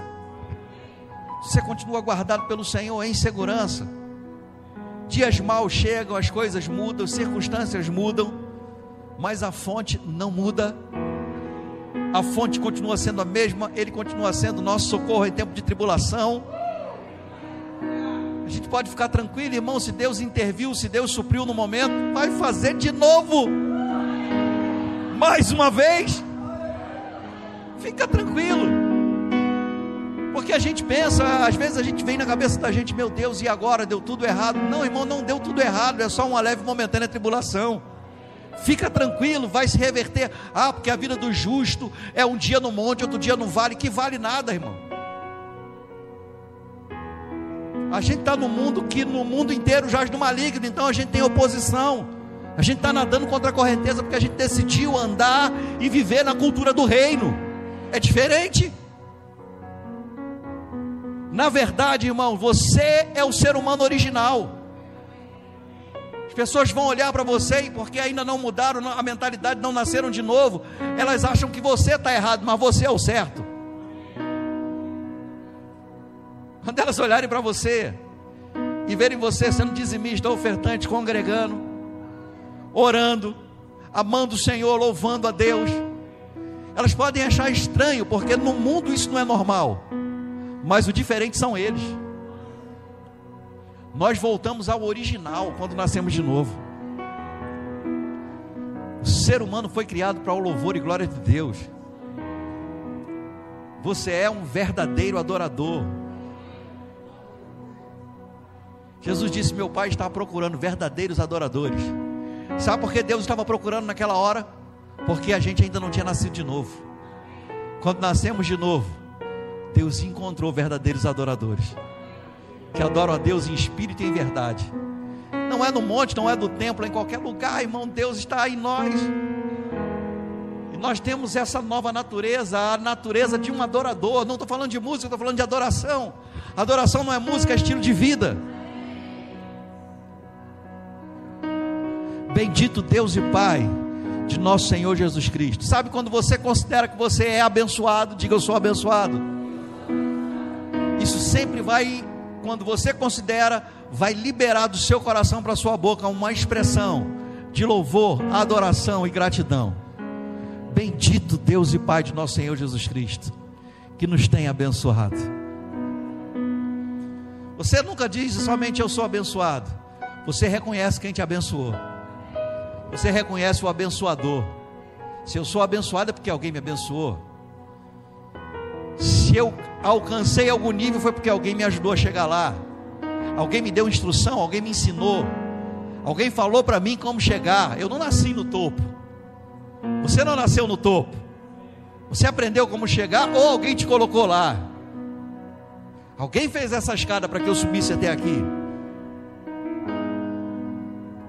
Speaker 1: Você continua guardado pelo Senhor em segurança. Dias maus chegam, as coisas mudam, circunstâncias mudam, mas a fonte não muda a fonte continua sendo a mesma, Ele continua sendo nosso socorro em tempo de tribulação. A gente pode ficar tranquilo, irmão, se Deus interviu, se Deus supriu no momento, vai fazer de novo, mais uma vez. Fica tranquilo, porque a gente pensa, às vezes a gente vem na cabeça da gente, meu Deus, e agora deu tudo errado? Não, irmão, não deu tudo errado, é só uma leve momentânea tribulação. Fica tranquilo, vai se reverter. Ah, porque a vida do justo é um dia no monte, outro dia no vale. Que vale nada, irmão. A gente está no mundo que no mundo inteiro jaz do maligno, então a gente tem oposição. A gente está nadando contra a correnteza porque a gente decidiu andar e viver na cultura do reino. É diferente. Na verdade, irmão, você é o ser humano original. As pessoas vão olhar para você e porque ainda não mudaram a mentalidade, não nasceram de novo, elas acham que você está errado, mas você é o certo. Quando elas olharem para você e verem você sendo dizimista, ofertante, congregando, orando, amando o Senhor, louvando a Deus, elas podem achar estranho, porque no mundo isso não é normal, mas o diferente são eles. Nós voltamos ao original quando nascemos de novo. O ser humano foi criado para o louvor e glória de Deus. Você é um verdadeiro adorador. Jesus disse: Meu pai está procurando verdadeiros adoradores. Sabe por que Deus estava procurando naquela hora? Porque a gente ainda não tinha nascido de novo. Quando nascemos de novo, Deus encontrou verdadeiros adoradores que adoram a Deus em espírito e em verdade. Não é no monte, não é no templo, é em qualquer lugar, irmão, Deus está em nós. E nós temos essa nova natureza, a natureza de um adorador. Não estou falando de música, estou falando de adoração. Adoração não é música, é estilo de vida. Bendito Deus e Pai de nosso Senhor Jesus Cristo. Sabe quando você considera que você é abençoado, diga eu sou abençoado. Isso sempre vai quando você considera, vai liberar do seu coração para sua boca uma expressão de louvor, adoração e gratidão. Bendito Deus e Pai de nosso Senhor Jesus Cristo, que nos tem abençoado. Você nunca diz somente eu sou abençoado. Você reconhece quem te abençoou. Você reconhece o abençoador. Se eu sou abençoado é porque alguém me abençoou. Se eu alcancei algum nível foi porque alguém me ajudou a chegar lá. Alguém me deu instrução, alguém me ensinou. Alguém falou para mim como chegar. Eu não nasci no topo. Você não nasceu no topo. Você aprendeu como chegar ou alguém te colocou lá. Alguém fez essa escada para que eu subisse até aqui.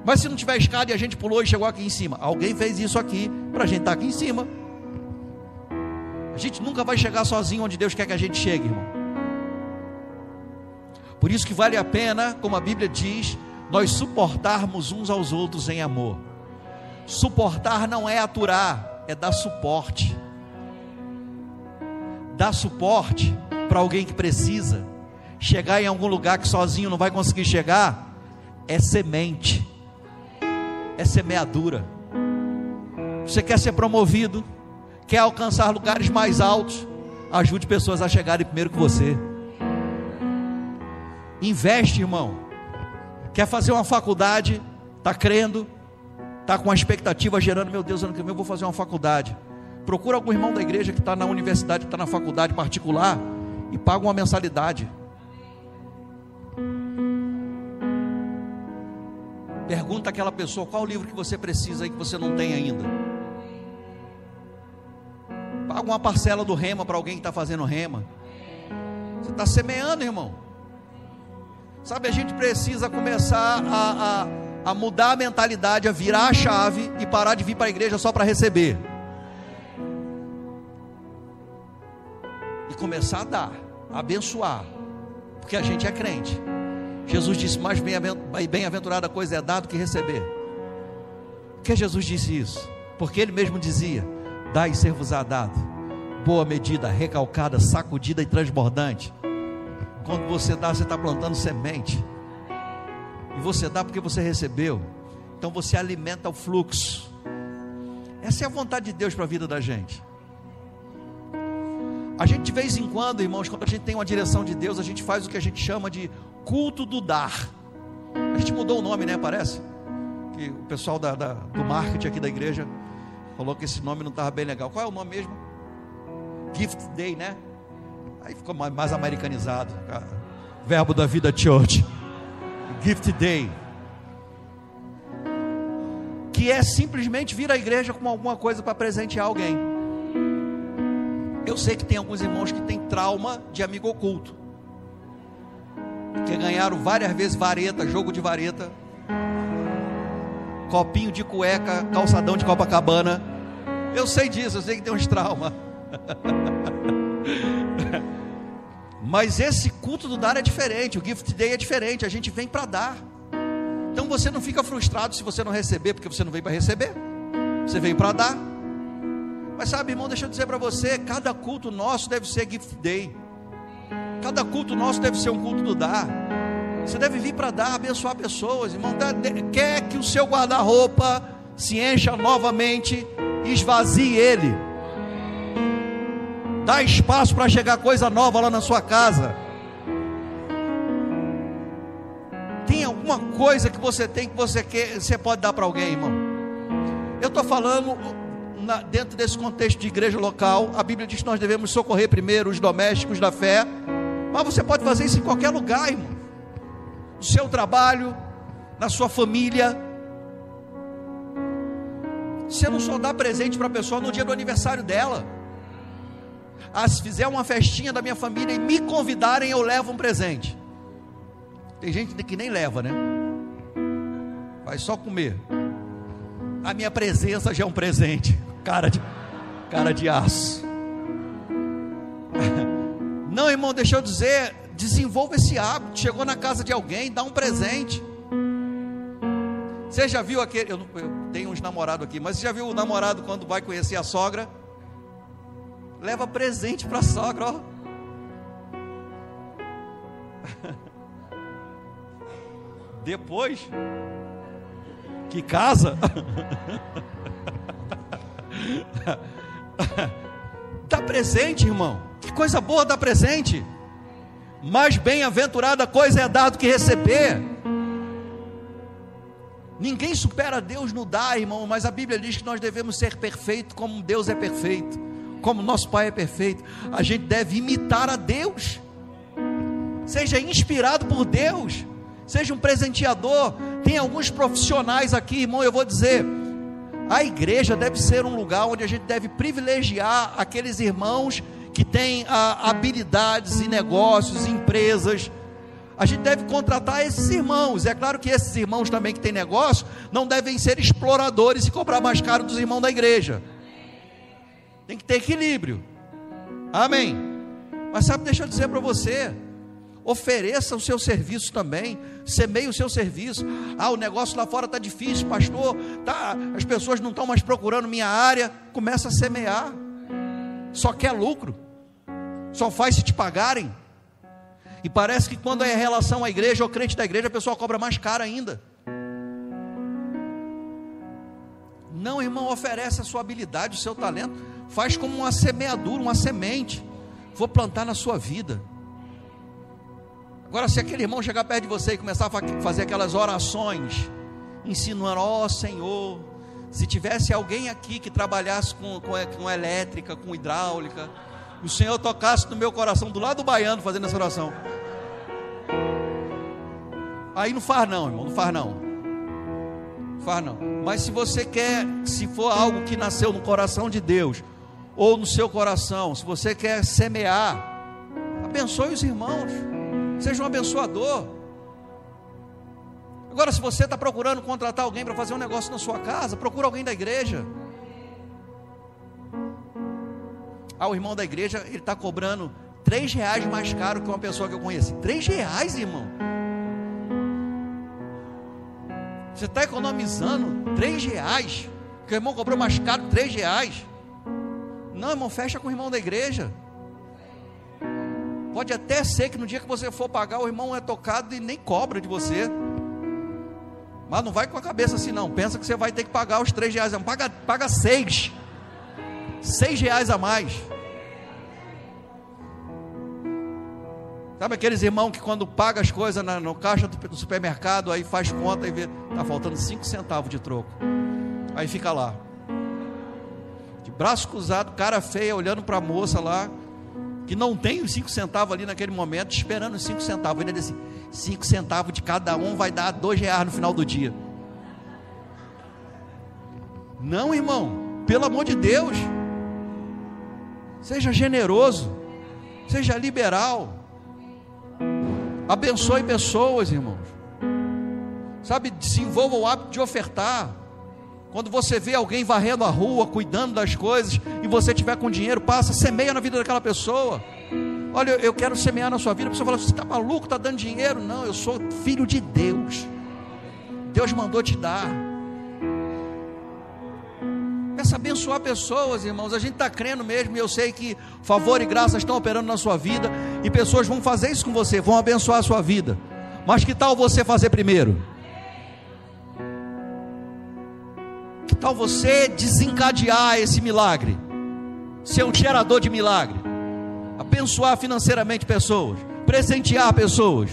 Speaker 1: Mas se não tiver escada e a gente pulou e chegou aqui em cima, alguém fez isso aqui para a gente estar tá aqui em cima. A gente nunca vai chegar sozinho onde Deus quer que a gente chegue, irmão. Por isso que vale a pena, como a Bíblia diz, nós suportarmos uns aos outros em amor. Suportar não é aturar, é dar suporte. Dar suporte para alguém que precisa. Chegar em algum lugar que sozinho não vai conseguir chegar, é semente, é semeadura. Você quer ser promovido? Quer alcançar lugares mais altos, ajude pessoas a chegarem primeiro que você. Investe, irmão. Quer fazer uma faculdade, está crendo, Está com a expectativa gerando, meu Deus, ano que vem eu vou fazer uma faculdade. Procura algum irmão da igreja que está na universidade, que está na faculdade particular e paga uma mensalidade. Pergunta aquela pessoa qual livro que você precisa e que você não tem ainda. Paga uma parcela do rema para alguém que está fazendo rema. Você está semeando, irmão. Sabe, a gente precisa começar a, a, a mudar a mentalidade, a virar a chave e parar de vir para a igreja só para receber. E começar a dar, a abençoar. Porque a gente é crente. Jesus disse: Mais bem-aventurada coisa é dar do que receber. Por que Jesus disse isso? Porque ele mesmo dizia: Dai e ser-vos-á dado. Boa medida, recalcada, sacudida e transbordante. Quando você dá, você está plantando semente. E você dá porque você recebeu. Então você alimenta o fluxo. Essa é a vontade de Deus para a vida da gente. A gente de vez em quando, irmãos, quando a gente tem uma direção de Deus, a gente faz o que a gente chama de culto do dar. A gente mudou o nome, né? Parece que o pessoal da, da, do marketing aqui da igreja falou que esse nome não estava bem legal. Qual é o nome mesmo? Gift Day, né? Aí ficou mais americanizado. Verbo da vida church. Gift Day. Que é simplesmente vir à igreja com alguma coisa para presentear alguém. Eu sei que tem alguns irmãos que têm trauma de amigo oculto que ganharam várias vezes vareta, jogo de vareta, copinho de cueca, calçadão de Copacabana. Eu sei disso, eu sei que tem uns traumas. Mas esse culto do dar é diferente, o gift day é diferente, a gente vem para dar. Então você não fica frustrado se você não receber, porque você não veio para receber, você veio para dar. Mas sabe, irmão, deixa eu dizer para você: cada culto nosso deve ser gift day. Cada culto nosso deve ser um culto do dar. Você deve vir para dar, abençoar pessoas, irmão. Quer que o seu guarda-roupa se encha novamente, esvazie ele. Dá espaço para chegar coisa nova lá na sua casa. Tem alguma coisa que você tem que você quer, você pode dar para alguém, irmão? Eu estou falando na, dentro desse contexto de igreja local. A Bíblia diz que nós devemos socorrer primeiro os domésticos da fé mas você pode fazer isso em qualquer lugar, irmão. No seu trabalho, na sua família. Você não só dá presente para a pessoa no dia do aniversário dela. Ah, se fizer uma festinha da minha família e me convidarem, eu levo um presente. Tem gente que nem leva, né? Vai só comer. A minha presença já é um presente. Cara de, cara de aço. Não, irmão, deixa eu dizer, desenvolva esse hábito. Chegou na casa de alguém, dá um presente. Você já viu aquele. Eu, eu tenho uns namorados aqui, mas você já viu o namorado quando vai conhecer a sogra? Leva presente para a sogra, ó. Depois que casa, dá presente, irmão. Que coisa boa dar presente. Mais bem-aventurada coisa é dar do que receber. Ninguém supera Deus no dar, irmão, mas a Bíblia diz que nós devemos ser perfeitos como Deus é perfeito, como nosso Pai é perfeito. A gente deve imitar a Deus. Seja inspirado por Deus, seja um presenteador. Tem alguns profissionais aqui, irmão, eu vou dizer, a igreja deve ser um lugar onde a gente deve privilegiar aqueles irmãos que tem ah, habilidades em negócios, empresas. A gente deve contratar esses irmãos. É claro que esses irmãos também que têm negócio não devem ser exploradores e cobrar mais caro dos irmãos da igreja. Tem que ter equilíbrio. Amém. Mas sabe, deixa eu dizer para você, ofereça o seu serviço também, semeie o seu serviço. Ah, o negócio lá fora está difícil, pastor. Tá, as pessoas não estão mais procurando minha área. Começa a semear só quer lucro, só faz se te pagarem. E parece que quando é relação à igreja ou crente da igreja, a pessoa cobra mais caro ainda. Não, irmão, oferece a sua habilidade, o seu talento, faz como uma semeadura, uma semente. Vou plantar na sua vida. Agora, se aquele irmão chegar perto de você e começar a fazer aquelas orações, insinuando: Ó oh, Senhor, Se tivesse alguém aqui que trabalhasse com, com, com elétrica, com hidráulica, o Senhor tocasse no meu coração do lado do baiano fazendo essa oração. Aí não faz não, irmão, não faz não. Não faz não. Mas se você quer, se for algo que nasceu no coração de Deus, ou no seu coração, se você quer semear, abençoe os irmãos, seja um abençoador. Agora, se você está procurando contratar alguém para fazer um negócio na sua casa, procura alguém da igreja. Ah, o irmão da igreja, ele está cobrando três reais mais caro que uma pessoa que eu conheci. Três reais, irmão. Você está economizando três reais. Que o irmão cobrou mais caro três reais. Não, irmão, fecha com o irmão da igreja. Pode até ser que no dia que você for pagar, o irmão é tocado e nem cobra de você. Mas não vai com a cabeça assim, não. Pensa que você vai ter que pagar os três reais. Não, paga, paga seis. Seis reais a mais. Sabe aqueles irmãos que quando paga as coisas na, no caixa do, do, supermercado, aí faz conta e vê, tá faltando cinco centavos de troco. Aí fica lá. De braço cruzado, cara feia, olhando para a moça lá, que não tem os cinco centavos ali naquele momento, esperando os cinco centavos. Ele diz assim: cinco centavos de cada um vai dar dois reais no final do dia. Não, irmão, pelo amor de Deus, seja generoso, seja liberal Abençoe pessoas, irmãos. Sabe, desenvolva o hábito de ofertar. Quando você vê alguém varrendo a rua, cuidando das coisas, e você tiver com dinheiro, passa, semeia na vida daquela pessoa. Olha, eu quero semear na sua vida. A pessoa fala: Você está maluco? Está dando dinheiro? Não, eu sou filho de Deus. Deus mandou te dar. Peça abençoar pessoas, irmãos. A gente está crendo mesmo, e eu sei que favor e graça estão operando na sua vida, e pessoas vão fazer isso com você, vão abençoar a sua vida. Mas que tal você fazer primeiro? Que tal você desencadear esse milagre? Ser um gerador de milagre, abençoar financeiramente pessoas, presentear pessoas.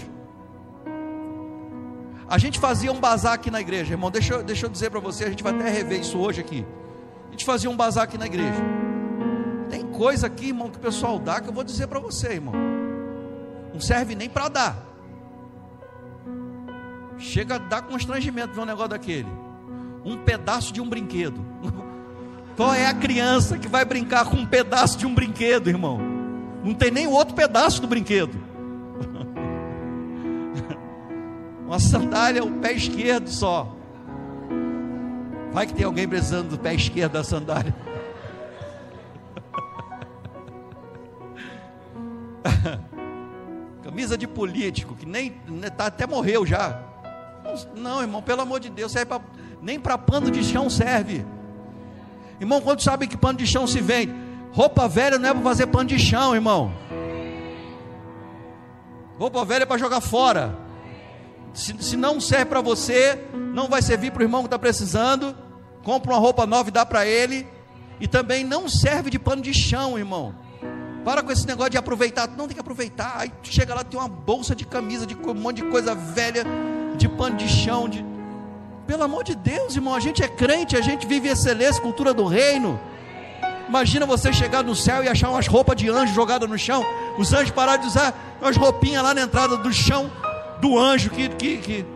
Speaker 1: A gente fazia um bazar aqui na igreja, irmão. Deixa deixa eu dizer para você, a gente vai até rever isso hoje aqui gente fazia um bazar aqui na igreja. Tem coisa aqui, irmão, que o pessoal dá que eu vou dizer para você, irmão. Não serve nem para dar. Chega a dar constrangimento ver um negócio daquele. Um pedaço de um brinquedo. Qual é a criança que vai brincar com um pedaço de um brinquedo, irmão? Não tem nem outro pedaço do brinquedo. Uma sandália, o pé esquerdo só. Vai que tem alguém precisando do pé esquerdo da sandália. Camisa de político, que nem né, tá, até morreu já. Não, irmão, pelo amor de Deus, pra, nem para pano de chão serve. Irmão, quando sabe que pano de chão se vende? Roupa velha não é para fazer pano de chão, irmão. Roupa velha é para jogar fora. Se, se não serve para você, não vai servir para o irmão que está precisando. Compra uma roupa nova e dá para ele. E também não serve de pano de chão, irmão. Para com esse negócio de aproveitar. Não tem que aproveitar. Aí chega lá, tem uma bolsa de camisa, de um monte de coisa velha, de pano de chão. De... Pelo amor de Deus, irmão, a gente é crente, a gente vive excelência, cultura do reino. Imagina você chegar no céu e achar umas roupas de anjo jogadas no chão. Os anjos pararam de usar umas roupinhas lá na entrada do chão do anjo que, que, que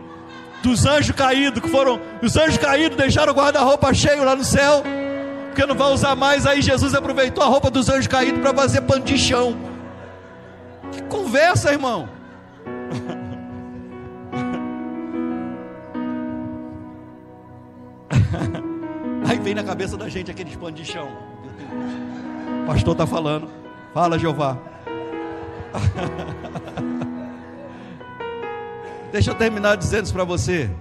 Speaker 1: dos anjos caídos, que foram os anjos caídos deixaram o guarda-roupa cheio lá no céu, porque não vai usar mais. Aí Jesus aproveitou a roupa dos anjos caídos para fazer pano de chão. Que conversa, irmão. Aí vem na cabeça da gente aqueles panos de chão. O pastor está falando. Fala, Jeová. Deixa eu terminar dizendo isso para você.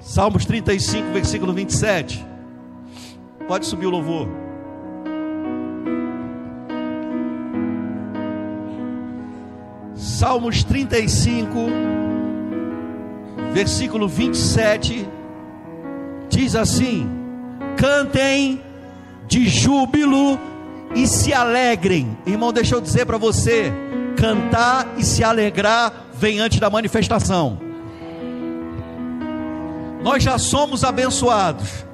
Speaker 1: Salmos 35, versículo 27. Pode subir o louvor. Salmos 35, versículo 27, diz assim: Cantem de júbilo e se alegrem. Irmão, deixa eu dizer para você: cantar e se alegrar vem antes da manifestação. Nós já somos abençoados,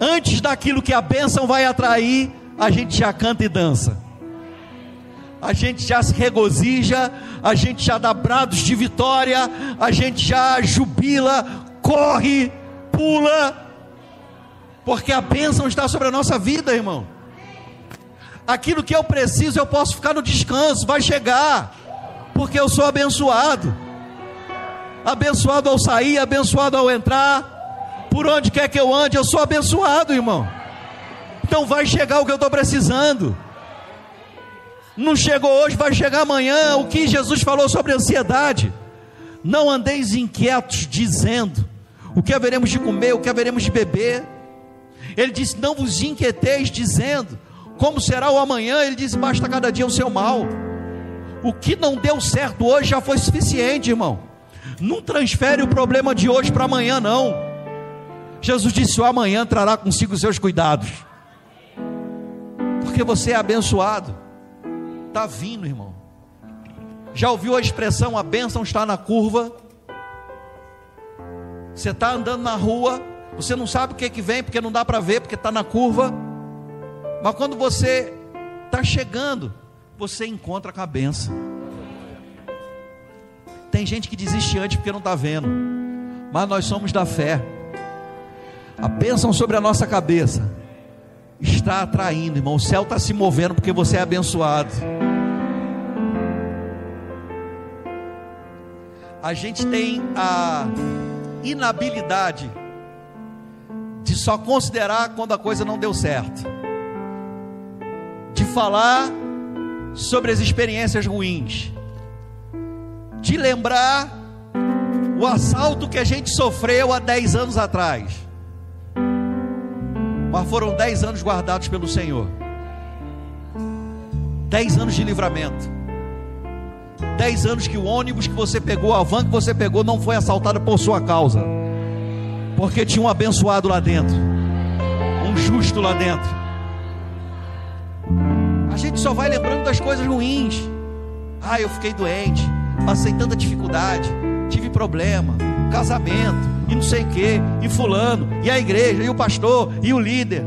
Speaker 1: antes daquilo que a bênção vai atrair, a gente já canta e dança. A gente já se regozija, a gente já dá brados de vitória, a gente já jubila, corre, pula, porque a bênção está sobre a nossa vida, irmão. Aquilo que eu preciso, eu posso ficar no descanso, vai chegar, porque eu sou abençoado. Abençoado ao sair, abençoado ao entrar, por onde quer que eu ande, eu sou abençoado, irmão. Então vai chegar o que eu estou precisando. Não chegou hoje, vai chegar amanhã. O que Jesus falou sobre ansiedade? Não andeis inquietos, dizendo o que haveremos de comer, o que haveremos de beber. Ele disse: Não vos inquieteis, dizendo como será o amanhã? Ele diz: basta cada dia o seu mal. O que não deu certo hoje já foi suficiente, irmão. Não transfere o problema de hoje para amanhã, não. Jesus disse: o amanhã trará consigo os seus cuidados. Porque você é abençoado. Está vindo, irmão. Já ouviu a expressão: a bênção está na curva? Você está andando na rua, você não sabe o que, que vem, porque não dá para ver, porque está na curva. Mas quando você está chegando, você encontra com a benção. Tem gente que desiste antes porque não está vendo, mas nós somos da fé. A bênção sobre a nossa cabeça está atraindo, irmão. O céu está se movendo porque você é abençoado. A gente tem a inabilidade de só considerar quando a coisa não deu certo de falar sobre as experiências ruins, de lembrar o assalto que a gente sofreu há 10 anos atrás. Mas foram 10 anos guardados pelo Senhor. 10 anos de livramento. 10 anos que o ônibus que você pegou, a van que você pegou, não foi assaltada por sua causa. Porque tinha um abençoado lá dentro. Um justo lá dentro gente só vai lembrando das coisas ruins. Ah, eu fiquei doente, passei tanta dificuldade, tive problema, casamento, e não sei o que, e fulano, e a igreja, e o pastor, e o líder.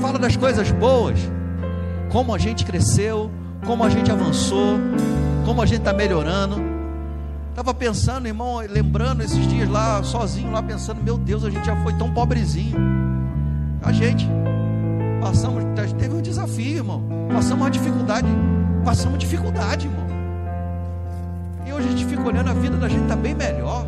Speaker 1: Fala das coisas boas, como a gente cresceu, como a gente avançou, como a gente está melhorando. Estava pensando, irmão, lembrando esses dias lá, sozinho, lá pensando, meu Deus, a gente já foi tão pobrezinho. A gente passamos, teve um desafio, irmão. Passamos uma dificuldade, passamos dificuldade, irmão. E hoje a gente fica olhando a vida da gente está bem melhor.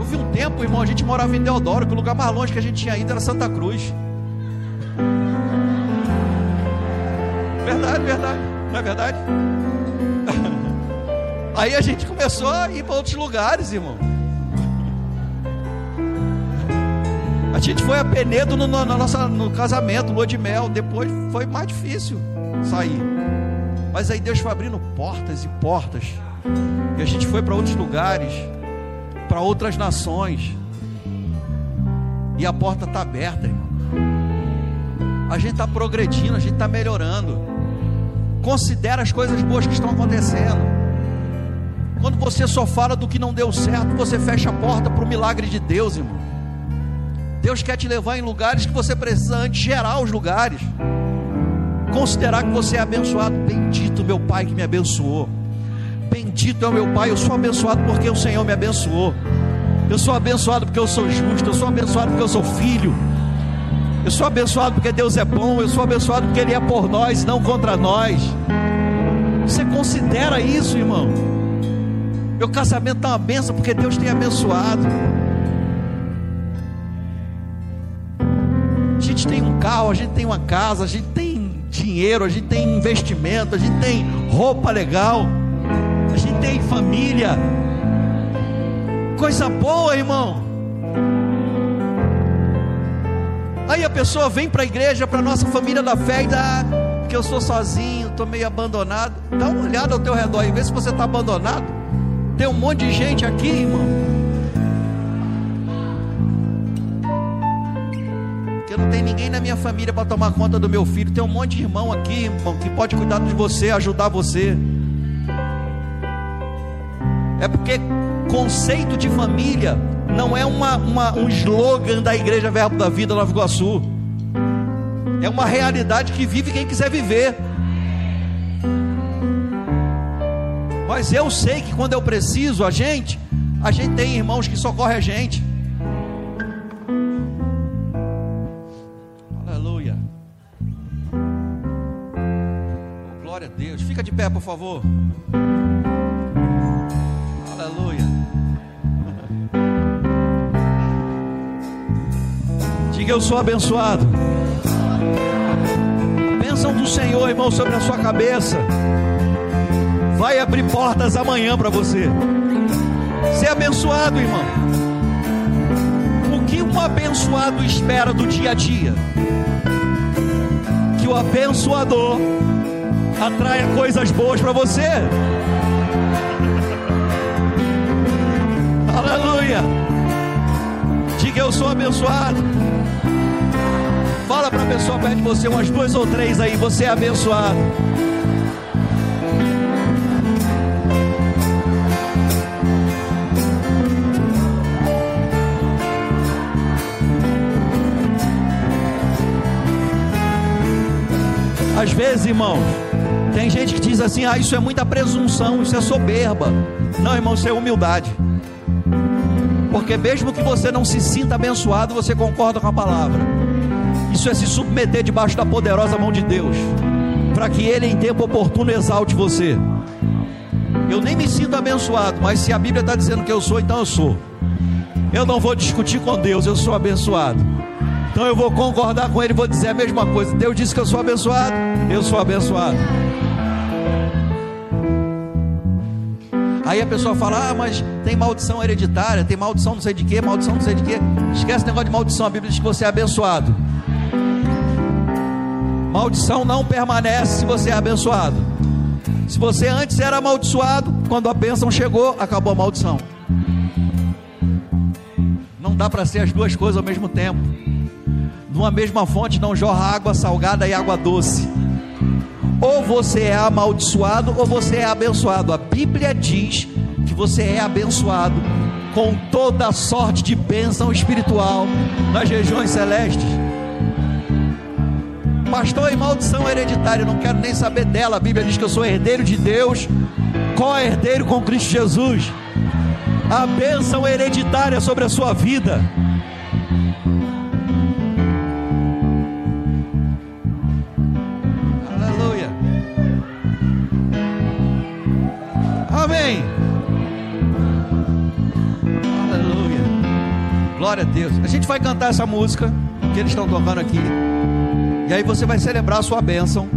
Speaker 1: Houve um tempo, irmão, a gente morava em Deodoro, que o lugar mais longe que a gente tinha ido era Santa Cruz. Verdade, verdade, não é verdade? Aí a gente começou a ir para outros lugares, irmão. A gente foi a Penedo no, no, no casamento, lua de mel. Depois foi mais difícil sair. Mas aí Deus foi abrindo portas e portas. E a gente foi para outros lugares, para outras nações. E a porta está aberta, irmão. A gente está progredindo, a gente está melhorando. Considera as coisas boas que estão acontecendo. Quando você só fala do que não deu certo, você fecha a porta para o milagre de Deus, irmão. Deus quer te levar em lugares que você precisa antes gerar os lugares. Considerar que você é abençoado. Bendito meu Pai que me abençoou. Bendito é o meu Pai. Eu sou abençoado porque o Senhor me abençoou. Eu sou abençoado porque eu sou justo. Eu sou abençoado porque eu sou filho. Eu sou abençoado porque Deus é bom. Eu sou abençoado porque Ele é por nós, não contra nós. Você considera isso, irmão? Meu casamento está uma benção porque Deus tem abençoado. Carro, a gente tem uma casa, a gente tem dinheiro, a gente tem investimento, a gente tem roupa legal, a gente tem família. Coisa boa, irmão. Aí a pessoa vem para a igreja, para a nossa família da fé e dá que eu sou sozinho, estou meio abandonado. Dá uma olhada ao teu redor e vê se você está abandonado. Tem um monte de gente aqui, irmão. Não tem ninguém na minha família para tomar conta do meu filho. Tem um monte de irmão aqui, irmão, que pode cuidar de você, ajudar você. É porque conceito de família não é uma, uma, um slogan da Igreja Verbo da Vida Nova Iguaçu. É uma realidade que vive quem quiser viver. Mas eu sei que quando eu preciso, a gente, a gente tem irmãos que socorrem a gente. Deus. Fica de pé, por favor. Aleluia. Diga eu sou abençoado. A bênção do Senhor, irmão, sobre a sua cabeça vai abrir portas amanhã para você. Ser abençoado, irmão. O que um abençoado espera do dia a dia? Que o abençoador atraia coisas boas para você. Aleluia. Diga eu sou abençoado. Fala para a pessoa perto de você, umas duas ou três aí, você é abençoado. Às vezes, irmãos, tem gente que diz assim: ah, isso é muita presunção, isso é soberba. Não, irmão, isso é humildade. Porque mesmo que você não se sinta abençoado, você concorda com a palavra. Isso é se submeter debaixo da poderosa mão de Deus, para que Ele em tempo oportuno exalte você. Eu nem me sinto abençoado, mas se a Bíblia está dizendo que eu sou, então eu sou. Eu não vou discutir com Deus, eu sou abençoado. Então eu vou concordar com ele vou dizer a mesma coisa. Deus disse que eu sou abençoado, eu sou abençoado. Aí a pessoa fala: Ah, mas tem maldição hereditária, tem maldição não sei de quê, maldição não sei de quê. Esquece o negócio de maldição, a Bíblia diz que você é abençoado. Maldição não permanece se você é abençoado. Se você antes era amaldiçoado, quando a bênção chegou, acabou a maldição. Não dá para ser as duas coisas ao mesmo tempo numa mesma fonte não jorra água salgada e água doce. Ou você é amaldiçoado ou você é abençoado. A Bíblia diz que você é abençoado com toda sorte de bênção espiritual nas regiões celestes. Pastor, e maldição hereditária, não quero nem saber dela. A Bíblia diz que eu sou herdeiro de Deus, co-herdeiro com Cristo Jesus. A bênção hereditária sobre a sua vida Glória a Deus. A gente vai cantar essa música que eles estão tocando aqui. E aí você vai celebrar a sua bênção.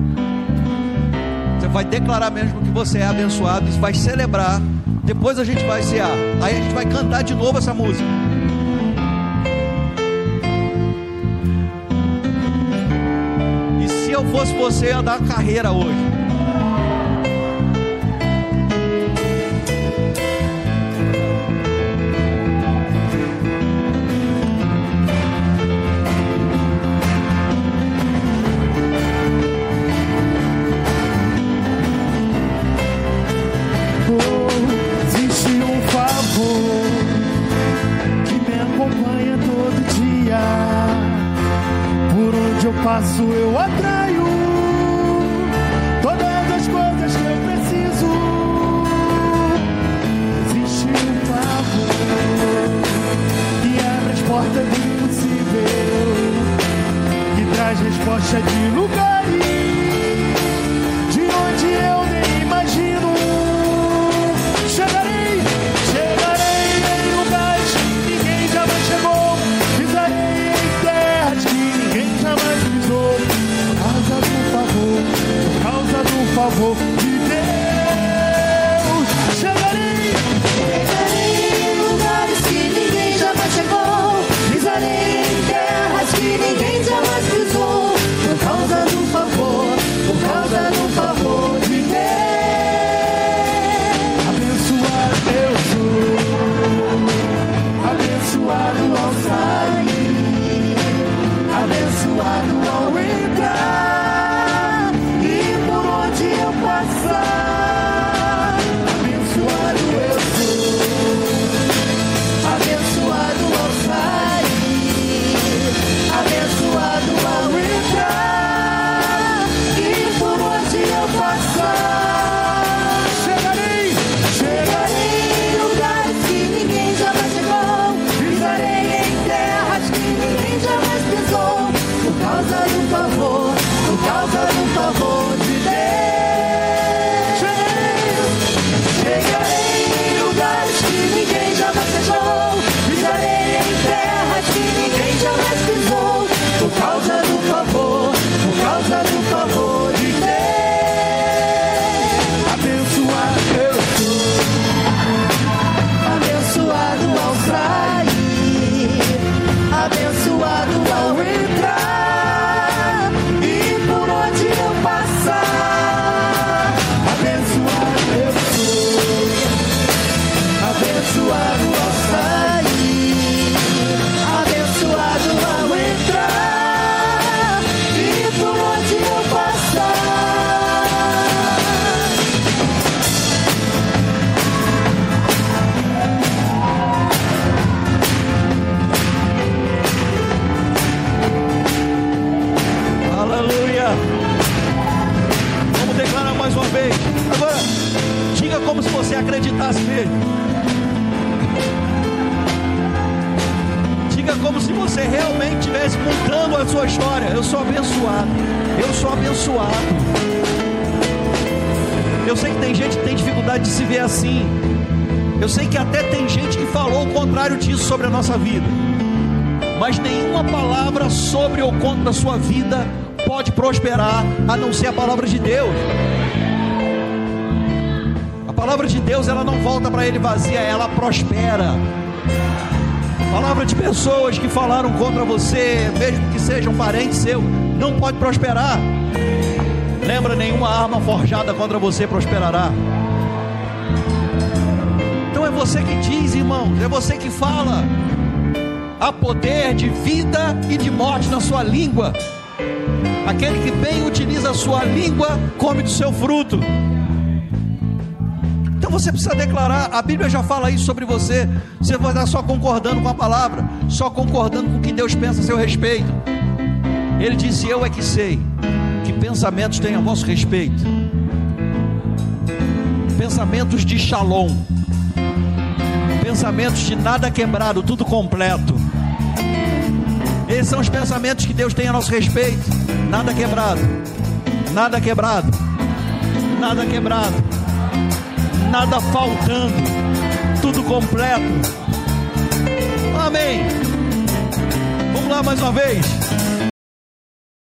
Speaker 1: Você vai declarar mesmo que você é abençoado. E vai celebrar. Depois a gente vai cear. Aí a gente vai cantar de novo essa música. E se eu fosse você, ia dar carreira hoje. Contrário disso sobre a nossa vida. Mas nenhuma palavra sobre ou contra a sua vida pode prosperar a não ser a palavra de Deus. A palavra de Deus, ela não volta para ele vazia, ela prospera. Palavra de pessoas que falaram contra você, mesmo que sejam parentes seu, não pode prosperar. Lembra, nenhuma arma forjada contra você prosperará. Você que diz, irmãos, é você que fala. Há poder de vida e de morte na sua língua. Aquele que bem utiliza a sua língua, come do seu fruto. Então você precisa declarar, a Bíblia já fala isso sobre você. Você vai estar só concordando com a palavra, só concordando com o que Deus pensa a seu respeito. Ele disse: Eu é que sei que pensamentos têm a vosso respeito. Pensamentos de shalom. Pensamentos de nada quebrado, tudo completo. Esses são os pensamentos que Deus tem a nosso respeito. Nada quebrado. Nada quebrado. Nada quebrado. Nada faltando. Tudo completo. Amém. Vamos lá mais uma vez.